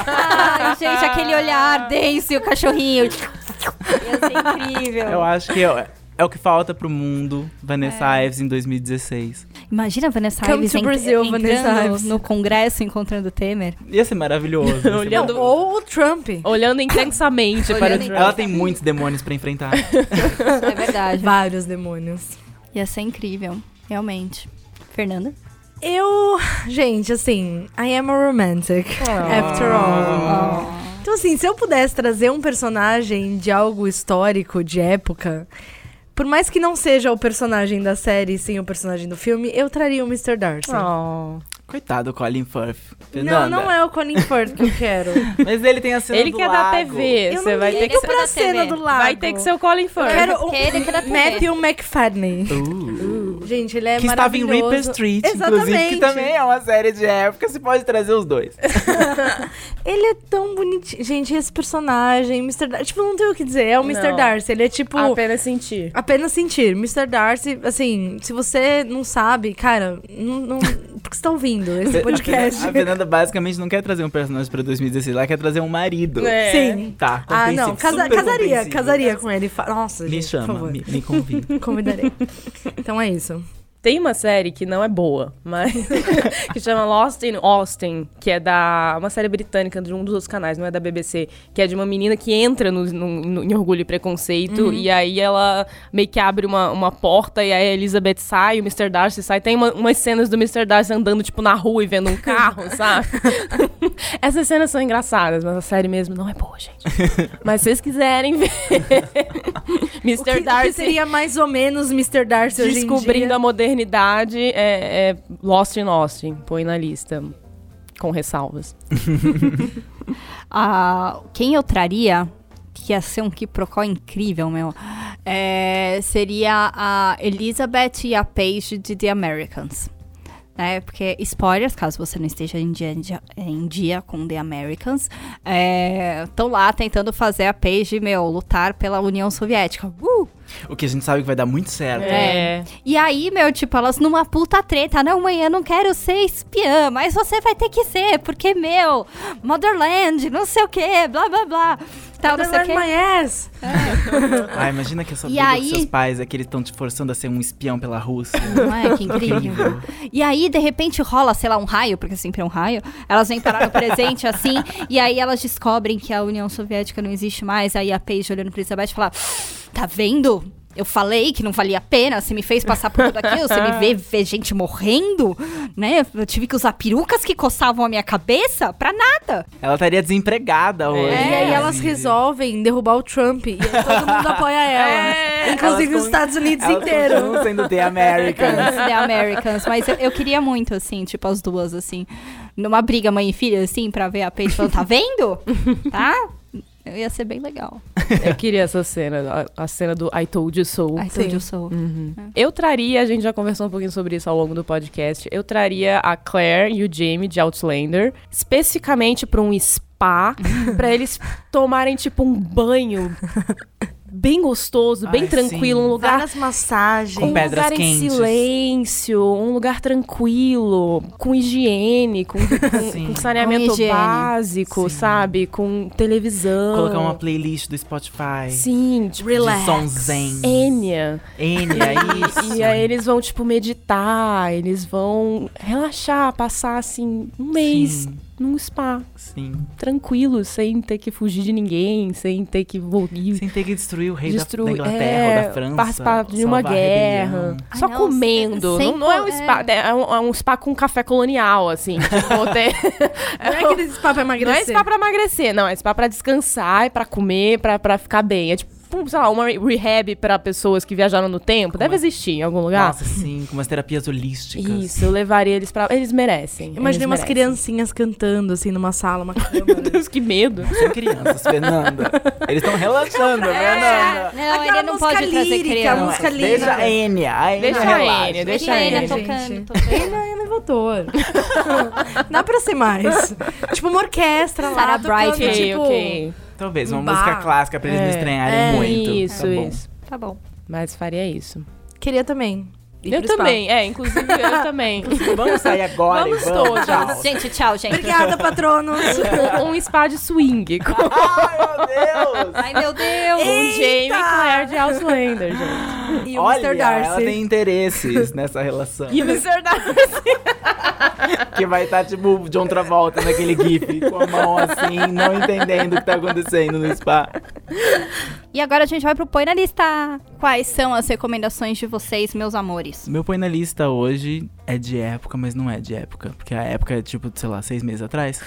Ai, gente, aquele olhar denso e o cachorrinho. Ia ser incrível. Eu acho que é, é o que falta pro mundo, Vanessa É. Ives em 2016. Imagina a Vanessa Come Ives to Brazil, Vanessa Ives. no congresso encontrando o Temer. Ia ser maravilhoso. ia ser Olhando- Não, ou o Trump. Olhando intensamente para o Olhando Trump. Ela tem muitos demônios pra enfrentar. É verdade. Vários demônios. Ia ser incrível, realmente. Fernanda? Eu. Gente, assim, I am a romantic. After all. Então, assim, se eu pudesse trazer um personagem de algo histórico, de época. Por mais que não seja o personagem da série, sim o personagem do filme, eu traria o Mr. Darcy. Oh. Coitado, Colin Firth. Não, Fernanda. não é o Colin Firth que eu quero. Mas ele tem a cena Ele do que é da lago. TV. Eu Você não vai ter que ser pra da cena TV. do lago. Vai ter que ser o Colin Eu Firth. quero o da. Matthew McFadden. Uh. Gente, ele é que estava em. Reaper Street, Exatamente. inclusive, que também é uma série de época, você pode trazer os dois. Ele é tão bonitinho. Gente, esse personagem, Mr. Darcy. Tipo, não tem o que dizer. É o Mr. Não. Darcy. Ele é tipo. Apenas sentir. Apenas sentir. Mr. Darcy, assim, se você não sabe, cara, não. não por que você tá ouvindo esse podcast? A Fernanda basicamente não quer trazer um personagem pra 2016, ela quer trazer um marido. É. Sim. Tá, Ah, não. Casa- casaria. Casaria com ele. Nossa, Me gente, por chama, favor. me, me convida. Convidarei. Então é isso. Tem uma série que não é boa, mas que chama Lost in Austin, que é da uma série britânica de um dos outros canais, não é da BBC, que é de uma menina que entra no, no- no- em Orgulho e Preconceito e aí ela meio que abre uma, uma porta e aí a Elizabeth sai, o Mr. Darcy sai. Tem uma- umas cenas do Mr. Darcy andando tipo na rua e vendo um carro, sabe? Essas cenas são engraçadas, mas a série mesmo não é boa, gente. Mas se vocês quiserem ver O que, Mr. o que Darcy seria mais ou menos Mr. Darcy hoje em Descobrindo dia? a modernidade é, é Lost in Austin. Põe na lista. Com ressalvas. Ah, quem eu traria, que ia ser um quiprocó incrível, meu, é, seria a Elizabeth e a Paige de The Americans. Né? Porque, spoilers, caso você não esteja em dia, em dia- com The Americans, estão lá tentando fazer a Paige, meu, lutar pela União Soviética. Uh! O que a gente sabe que vai dar muito certo. É. E aí, meu, tipo, elas numa puta treta. Não, mãe, eu não quero ser espiã, mas você vai ter que ser, porque, meu, Motherland, não sei o que, blá, blá, blá. Tal, não sei o quê. ass. Ah, imagina que essa E briga aí- com seus pais é que eles estão te forçando a ser um espião pela Rússia. Não é? Que incrível. E aí, de repente, rola, sei lá, um raio, porque sempre é um raio. Elas vêm parar no presente, assim, e aí elas descobrem que a União Soviética não existe mais. Aí a Paige olhando pra Elizabeth fala: Tá vendo? Eu falei que não valia a pena, você me fez passar por tudo aquilo, você me vê ver gente morrendo, né? Eu tive que usar perucas que coçavam a minha cabeça pra nada. Ela estaria desempregada hoje. E aí elas inclusive. resolvem derrubar o Trump. E todo mundo apoia ela. Inclusive Elas os Estados Unidos Elas inteiros. continuam sendo The Americans. The Americans. Mas eu, eu queria muito, assim, tipo, as duas, assim, numa briga mãe e filha, assim, pra ver a Paige falando, tá vendo? Tá? Eu ia ser bem legal. Eu queria essa cena, a, a cena do I Told You So. I told you so. Eu traria, a gente já conversou um pouquinho sobre isso ao longo do podcast, eu traria a Claire e o Jamie de Outlander, especificamente pra um spa pra eles tomarem, tipo, um banho bem gostoso, bem Ai, tranquilo, sim. um lugar Várias massagens. Com um pedras lugar quentes. em silêncio, um lugar tranquilo, com higiene, com, com- com saneamento Com higiene. básico, Sim. sabe? Com televisão. Colocar uma playlist do Spotify. Sim, tipo, Relax. De som zen. Enya. Enya, isso. E aí eles vão, tipo, meditar, eles vão relaxar, passar, assim, um mês Sim, num spa, sim. tranquilo, sem ter que fugir de ninguém, sem ter que voltar. Sem ter que destruir o rei da- Destruir, da, Inglaterra é, ou da França. participar de uma guerra. Ai, só não, comendo. sem- Não, não é um sem- spa, é um, é um spa com café colonial, assim. Tipo, tem- Não é aquele spa pra não é emagrecer. spa pra emagrecer, não. É spa pra descansar, e pra comer, pra, pra ficar bem. É tipo, sei lá, uma rehab pra pessoas que viajaram no tempo. Deve existir em algum lugar. Nossa, sim, com umas terapias holísticas. Isso, eu levaria eles pra. Eles merecem. Imaginei eles umas merecem. criancinhas cantando, assim, numa sala, uma câmera. Meu Deus, que medo. São crianças, Fernanda. Eles estão relaxando, Fernanda. Não, Aquela ele não música pode trazer lírica, criança. a música lírica. Deixa a Enya. A Enya Deixa a relaxa. Enya, deixa a a Enya Enya, tocando, gente. tocando. Ele é elevador. Dá pra ser mais. Tipo uma orquestra lá. Sarah tocando, Brightman. Ok, tipo... ok. Talvez, uma Bah. música clássica pra eles não estranharem é, muito. Isso, tá bom. isso. Tá bom. Mas faria isso. Queria também. Eu pro spa. também, é, inclusive eu também. Vamos sair agora Vamos vamos. todos. Tchau. Gente, tchau, gente. Obrigada, patronos. um, um spa de swing com, Ai, meu Deus! Ai, meu Deus. com Jamie Claire de Outlander, gente. E o Olha, Mr. Darcy. ela tem interesses nessa relação. E o Mr. Darcy. Que vai estar, tipo, o John Travolta naquele gif, com a mão assim, não entendendo o que tá acontecendo no spa. E agora a gente vai pro Põe na Lista. Quais são as recomendações de vocês, meus amores? Meu põe na lista hoje é de época, mas não é de época. Porque a época é, tipo, sei lá, seis meses atrás.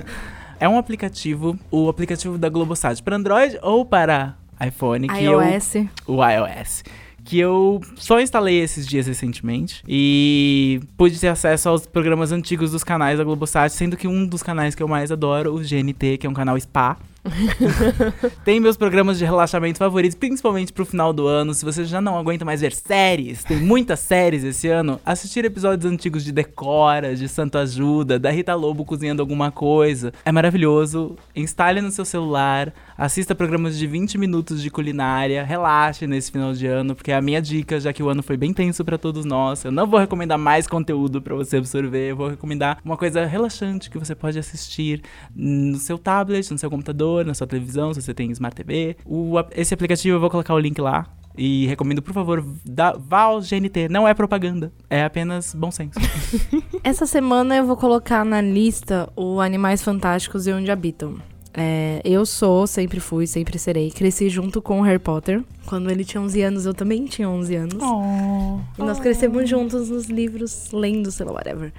é um aplicativo, o aplicativo da Globosat para Android ou para iPhone, que eu iOS. o iOS. Que eu só instalei esses dias recentemente e pude ter acesso aos programas antigos dos canais da Globosat, sendo que um dos canais que eu mais adoro, o GNT, que é um canal spa. tem meus programas de relaxamento favoritos, principalmente pro final do ano. Se você já não aguenta mais ver séries, tem muitas séries esse ano, assistir episódios antigos de Decora, de Santo Ajuda, da Rita Lobo cozinhando alguma coisa. É maravilhoso. Instale no seu celular, assista programas de 20 minutos de culinária, relaxe nesse final de ano, porque é a minha dica, já que o ano foi bem tenso pra todos nós. Eu não vou recomendar mais conteúdo pra você absorver, eu vou recomendar uma coisa relaxante que você pode assistir no seu tablet, no seu computador, na sua televisão, se você tem Smart TV. O, esse aplicativo eu vou colocar o link lá. E recomendo, por favor, da, vá ao GNT. Não é propaganda, é apenas bom senso. Essa semana eu vou colocar na lista o Animais Fantásticos e Onde Habitam. É, eu sou, sempre fui, sempre serei. Cresci junto com Harry Potter. Quando ele tinha 11 anos, eu também tinha 11 anos. E nós crescemos juntos nos livros, lendo, sei lá, whatever.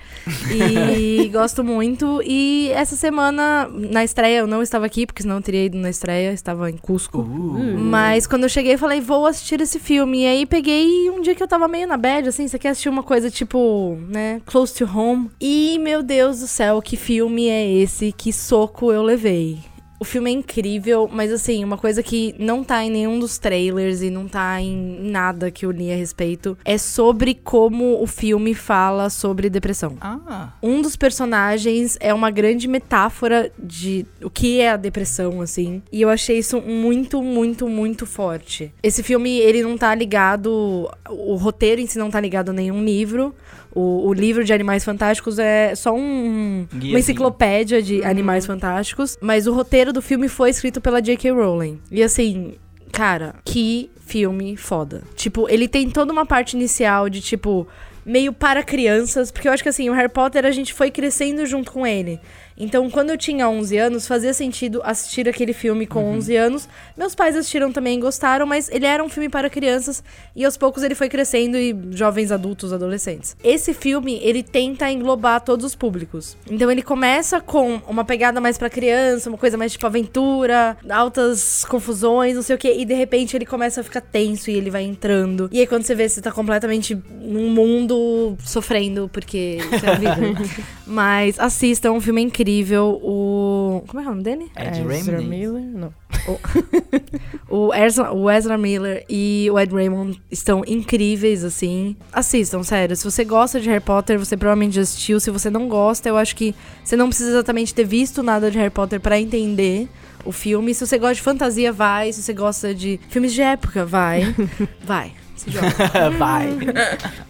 E gosto muito. E essa semana, na estreia, eu não estava aqui, porque senão eu teria ido na estreia, estava em Cusco. Uh. Mas quando eu cheguei, eu falei, vou assistir esse filme. E aí peguei um dia que eu tava meio na bad, assim, você quer assistir uma coisa tipo, né, close to home. E, meu Deus do céu, que filme é esse? Que soco eu levei. O filme é incrível, mas assim, uma coisa que não tá em nenhum dos trailers e não tá em nada que eu li a respeito é sobre como o filme fala sobre depressão. Ah, Um dos personagens é uma grande metáfora de o que é a depressão, assim. E eu achei isso muito, muito, muito forte. Esse filme, ele não tá ligado. O roteiro em si não tá ligado a nenhum livro. O, o livro de Animais Fantásticos é só um, uma enciclopédia de Animais Fantásticos. Mas o roteiro do filme foi escrito pela J.K. Rowling. E assim, cara, que filme foda. Tipo, ele tem toda uma parte inicial de tipo meio para crianças, porque eu acho que assim, o Harry Potter a gente foi crescendo junto com ele. Então, quando eu tinha 11 anos, fazia sentido assistir aquele filme com 11 anos. Meus pais assistiram também e gostaram, mas ele era um filme para crianças e aos poucos ele foi crescendo e jovens adultos, adolescentes. Esse filme, ele tenta englobar todos os públicos. Então, ele começa com uma pegada mais para criança, uma coisa mais tipo aventura, altas confusões, não sei o quê, e de repente ele começa a ficar tenso e ele vai entrando. E aí quando você vê, você tá completamente num mundo sofrendo, porque isso é a vida. Mas assistam, um filme é incrível. O Como é o nome dele? Ed Ezra Raymond. Miller? Não. O Ezra, o Ezra Miller e o Ed Raymond estão incríveis, assim. Assistam, sério. Se você gosta de Harry Potter, você provavelmente já assistiu. Se você não gosta, eu acho que você não precisa exatamente ter visto nada de Harry Potter pra entender o filme. Se você gosta de fantasia, vai. Se você gosta de filmes de época, vai. vai. Se joga. Vai.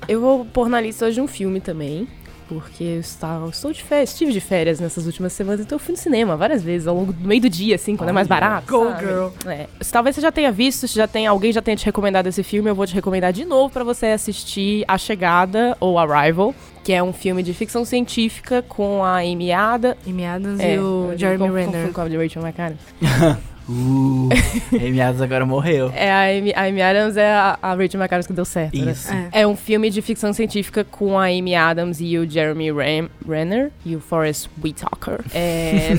Eu vou pôr na lista hoje um filme também. Porque eu estou de férias, estive de férias nessas últimas semanas, então eu fui no cinema várias vezes ao longo do meio do dia, assim, quando é mais barato. Go, sabe? girl. É. Talvez você já tenha visto, se já tem, alguém já tenha te recomendado esse filme, eu vou te recomendar de novo pra você assistir A Chegada ou Arrival, que é um filme de ficção científica com a Amy Adams. Amy Adams É, e o Jeremy Renner. com a de Rachel McAdams. Uh, Amy Adams agora morreu. É, a Amy, a Amy Adams é a, a Rachel McAdams que deu certo, né? Isso. É. É um filme de ficção científica com a Amy Adams e o Jeremy Ram Renner e o Forrest Whitaker. É...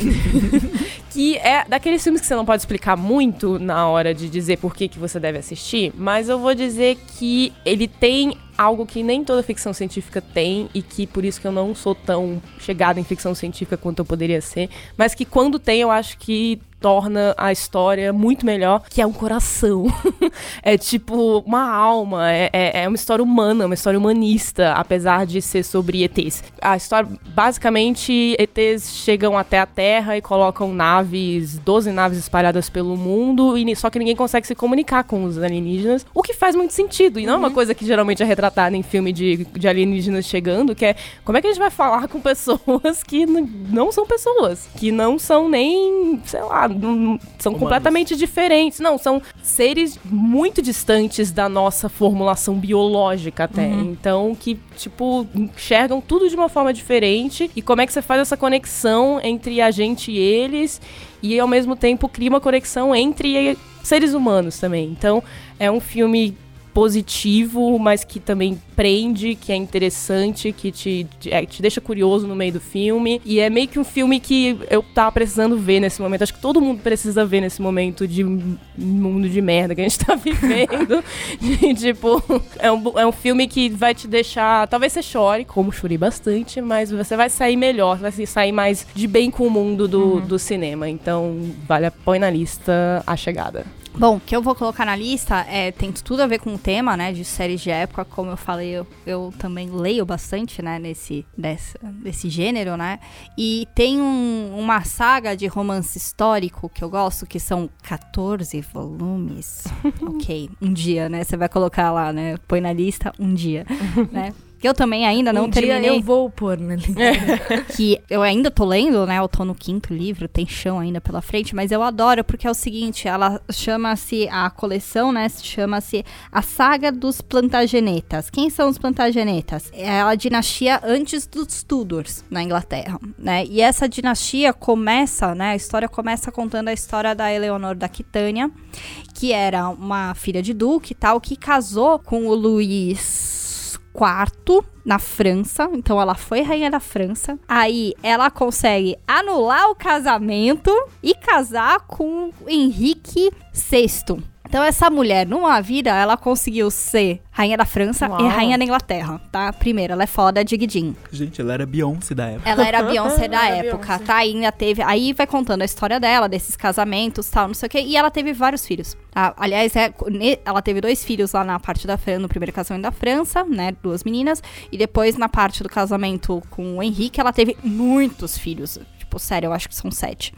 que é daqueles filmes que você não pode explicar muito na hora de dizer por que, que você deve assistir, mas eu vou dizer que ele tem algo que nem toda ficção científica tem e que por isso que eu não sou tão chegada em ficção científica quanto eu poderia ser, mas que quando tem eu acho que torna a história muito melhor, que é um coração. é tipo uma alma, é, é, é uma história humana, uma história humanista, apesar de ser sobre ETs. A história, basicamente, ETs chegam até a Terra e colocam naves, 12 naves espalhadas pelo mundo, e só que ninguém consegue se comunicar com os alienígenas, o que faz muito sentido, e não é uma coisa que geralmente é retratada em filme de, de alienígenas chegando, que é como é que a gente vai falar com pessoas que não são pessoas, que não são nem, sei lá, não- não- são Humanos. completamente diferentes. Não, são seres muito distantes da nossa formulação biológica até. Então, que, tipo, enxergam tudo de uma forma diferente. E como é que você faz essa conexão entre a gente e eles? E ao mesmo tempo cria uma conexão entre seres humanos também. Então, é um filme positivo, mas que também prende, que é interessante, que te, te, é, te deixa curioso no meio do filme. E é meio que um filme que eu tava precisando ver nesse momento. Acho que todo mundo precisa ver nesse momento de mundo de merda que a gente tá vivendo. E, tipo, é um, é um filme que vai te deixar. Talvez você chore, como chorei bastante, mas você vai sair melhor, vai sair mais de bem com o mundo do, do cinema. Então, vale a põe na lista a chegada. Bom, o que eu vou colocar na lista é tem tudo a ver com o tema, né, de séries de época, como eu falei, eu, eu também leio bastante, né, nesse dessa, desse gênero, né? E tem um- uma saga de romance histórico que eu gosto, que são 14 volumes. OK, um dia, né? Você vai colocar lá, né? Põe na lista um dia, né? Que eu também ainda não um dia terminei eu vou pôr na lista. que eu ainda tô lendo, né? Eu tô no quinto livro, tem chão ainda pela frente, mas eu adoro porque é o seguinte, ela chama-se a coleção, né? Chama-se a Saga dos Plantagenetas. Quem são os Plantagenetas? É a dinastia antes dos Tudors na Inglaterra, né? E essa dinastia começa, né? A história começa contando a história da Eleonor da Aquitânia, que era uma filha de duque e tal, que casou com o Luís IV na França. Então ela foi rainha da França. Aí ela consegue anular o casamento e casar com Henrique VI. Então essa mulher, numa vida, ela conseguiu ser rainha da França Uau. e rainha da Inglaterra, tá? Primeiro, ela é foda de Guidin. Gente, ela era Beyoncé da época. Ela era Beyoncé da época, Beyoncé. tá? Ainda teve. Aí vai contando a história dela, desses casamentos tal, não sei o quê. E ela teve vários filhos. tá? Aliás, é, ela teve dois filhos lá na parte da França, no primeiro casamento da França, né? Duas meninas. E depois, na parte do casamento com o Henrique, ela teve muitos filhos. Tipo, sério, eu acho que são sete.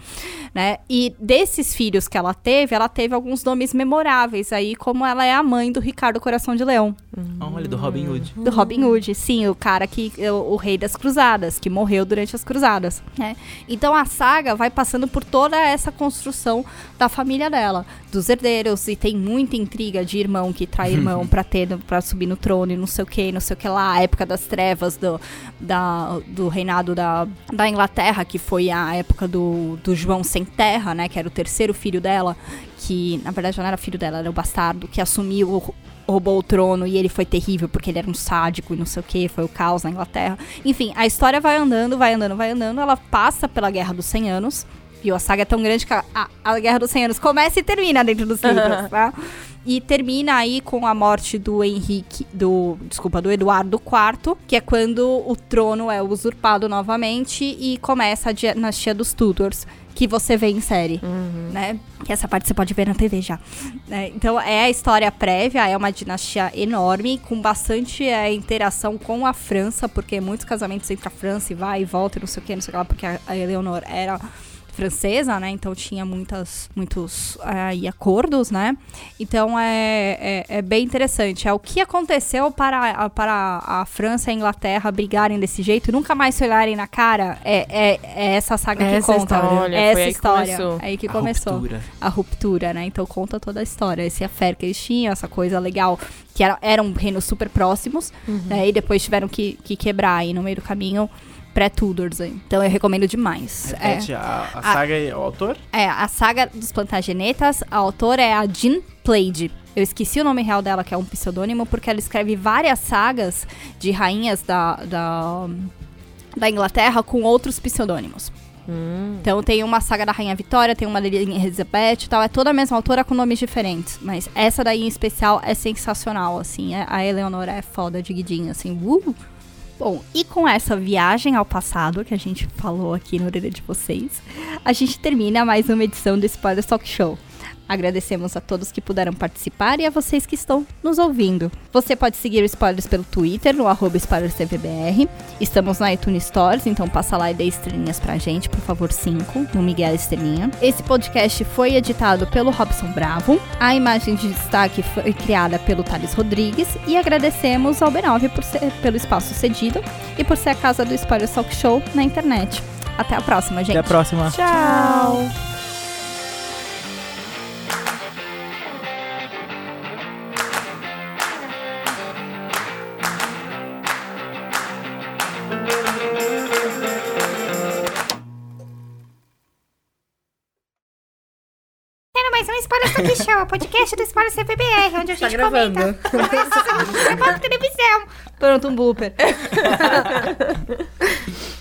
Né? E desses filhos que ela teve, ela teve alguns nomes memoráveis aí, como ela é a mãe do Ricardo Coração de Leão. Olha, do Robin Hood. Do Robin Hood, sim, o cara que. O, o rei das cruzadas, que morreu durante as cruzadas. né? Então a saga vai passando por toda essa construção da família dela, dos herdeiros, e tem muita intriga de irmão que trai irmão pra ter para subir no trono e não sei o que, não sei o que lá, a época das trevas do, da, do reinado da, da Inglaterra, que foi a época do, do João Sem Terra, né? Que era o terceiro filho dela, que na verdade não era filho dela, era o bastardo, que assumiu roubou o trono e ele foi terrível porque ele era um sádico e não sei o que, foi o caos na Inglaterra. Enfim, a história vai andando, vai andando, vai andando, ela passa pela Guerra dos 100 Anos. Viu? A saga é tão grande que a, a, Guerra dos 100 Anos começa e termina dentro dos livros, tá? E termina aí com a morte do Henrique, do, desculpa, do Eduardo IV, que é quando o trono é usurpado novamente e começa a dinastia dos Tudors que você vê em série, né? Que essa parte você pode ver na TV já. né? Então é a história prévia, é uma dinastia enorme, com bastante é, interação com a França, porque muitos casamentos entre a França e vai e volta e não sei o que, não sei o que lá, porque a a Eleonor era francesa, né? Então tinha muitas, muitos aí acordos, né? Então é, é, é bem interessante. É o que aconteceu para, a- para a França e a Inglaterra brigarem desse jeito, e nunca mais se olharem na cara. É, é, é essa saga que Essa conta. história. Olha, é essa aí que história. começou. Aí que A começou ruptura. a ruptura, né? Então conta toda a história. Esse affair que eles tinham, essa coisa legal, que era, eram reinos super próximos, né? E depois tiveram que, que quebrar aí no meio do caminho pré-Tudors. aí. Então eu recomendo demais. É, Repete a, a saga e o autor? é, a saga dos Plantagenetas, a autora é a Jean Plade. Eu esqueci o nome real dela, que é um pseudônimo, porque ela escreve várias sagas de rainhas da, da, da Inglaterra com outros pseudônimos. Então tem uma saga da Rainha Vitória, tem uma da Rainha Elizabeth e tal. É toda a mesma autora com nomes diferentes. Mas essa daí em especial é sensacional, assim. é- a Eleonora é foda de guidinha, assim. Uh! Bom, e com essa viagem ao passado que a gente falou aqui no orelha de vocês, a gente termina mais uma edição do Spoiler Talk Show. Agradecemos a todos que puderam participar e a vocês que estão nos ouvindo. Você pode seguir o Spoilers pelo Twitter, no arroba SpoilersTVBR. Estamos na iTunes Stores, então passa lá e dê estrelinhas pra gente, por favor, 5, no Miguel Estrelinha. Esse podcast foi editado pelo Robson Bravo. A imagem de destaque foi criada pelo Thales Rodrigues. E agradecemos ao B9 por ser- pelo espaço cedido e por ser a casa do Spoilers Talk Show na internet. Até a próxima, gente. Até a próxima. Tchau! Tendo mais um Spoiler Talk Show, podcast do Spoiler CPBR, onde a Tá gente gravando. comenta sobre televisão. Pronto, um blooper.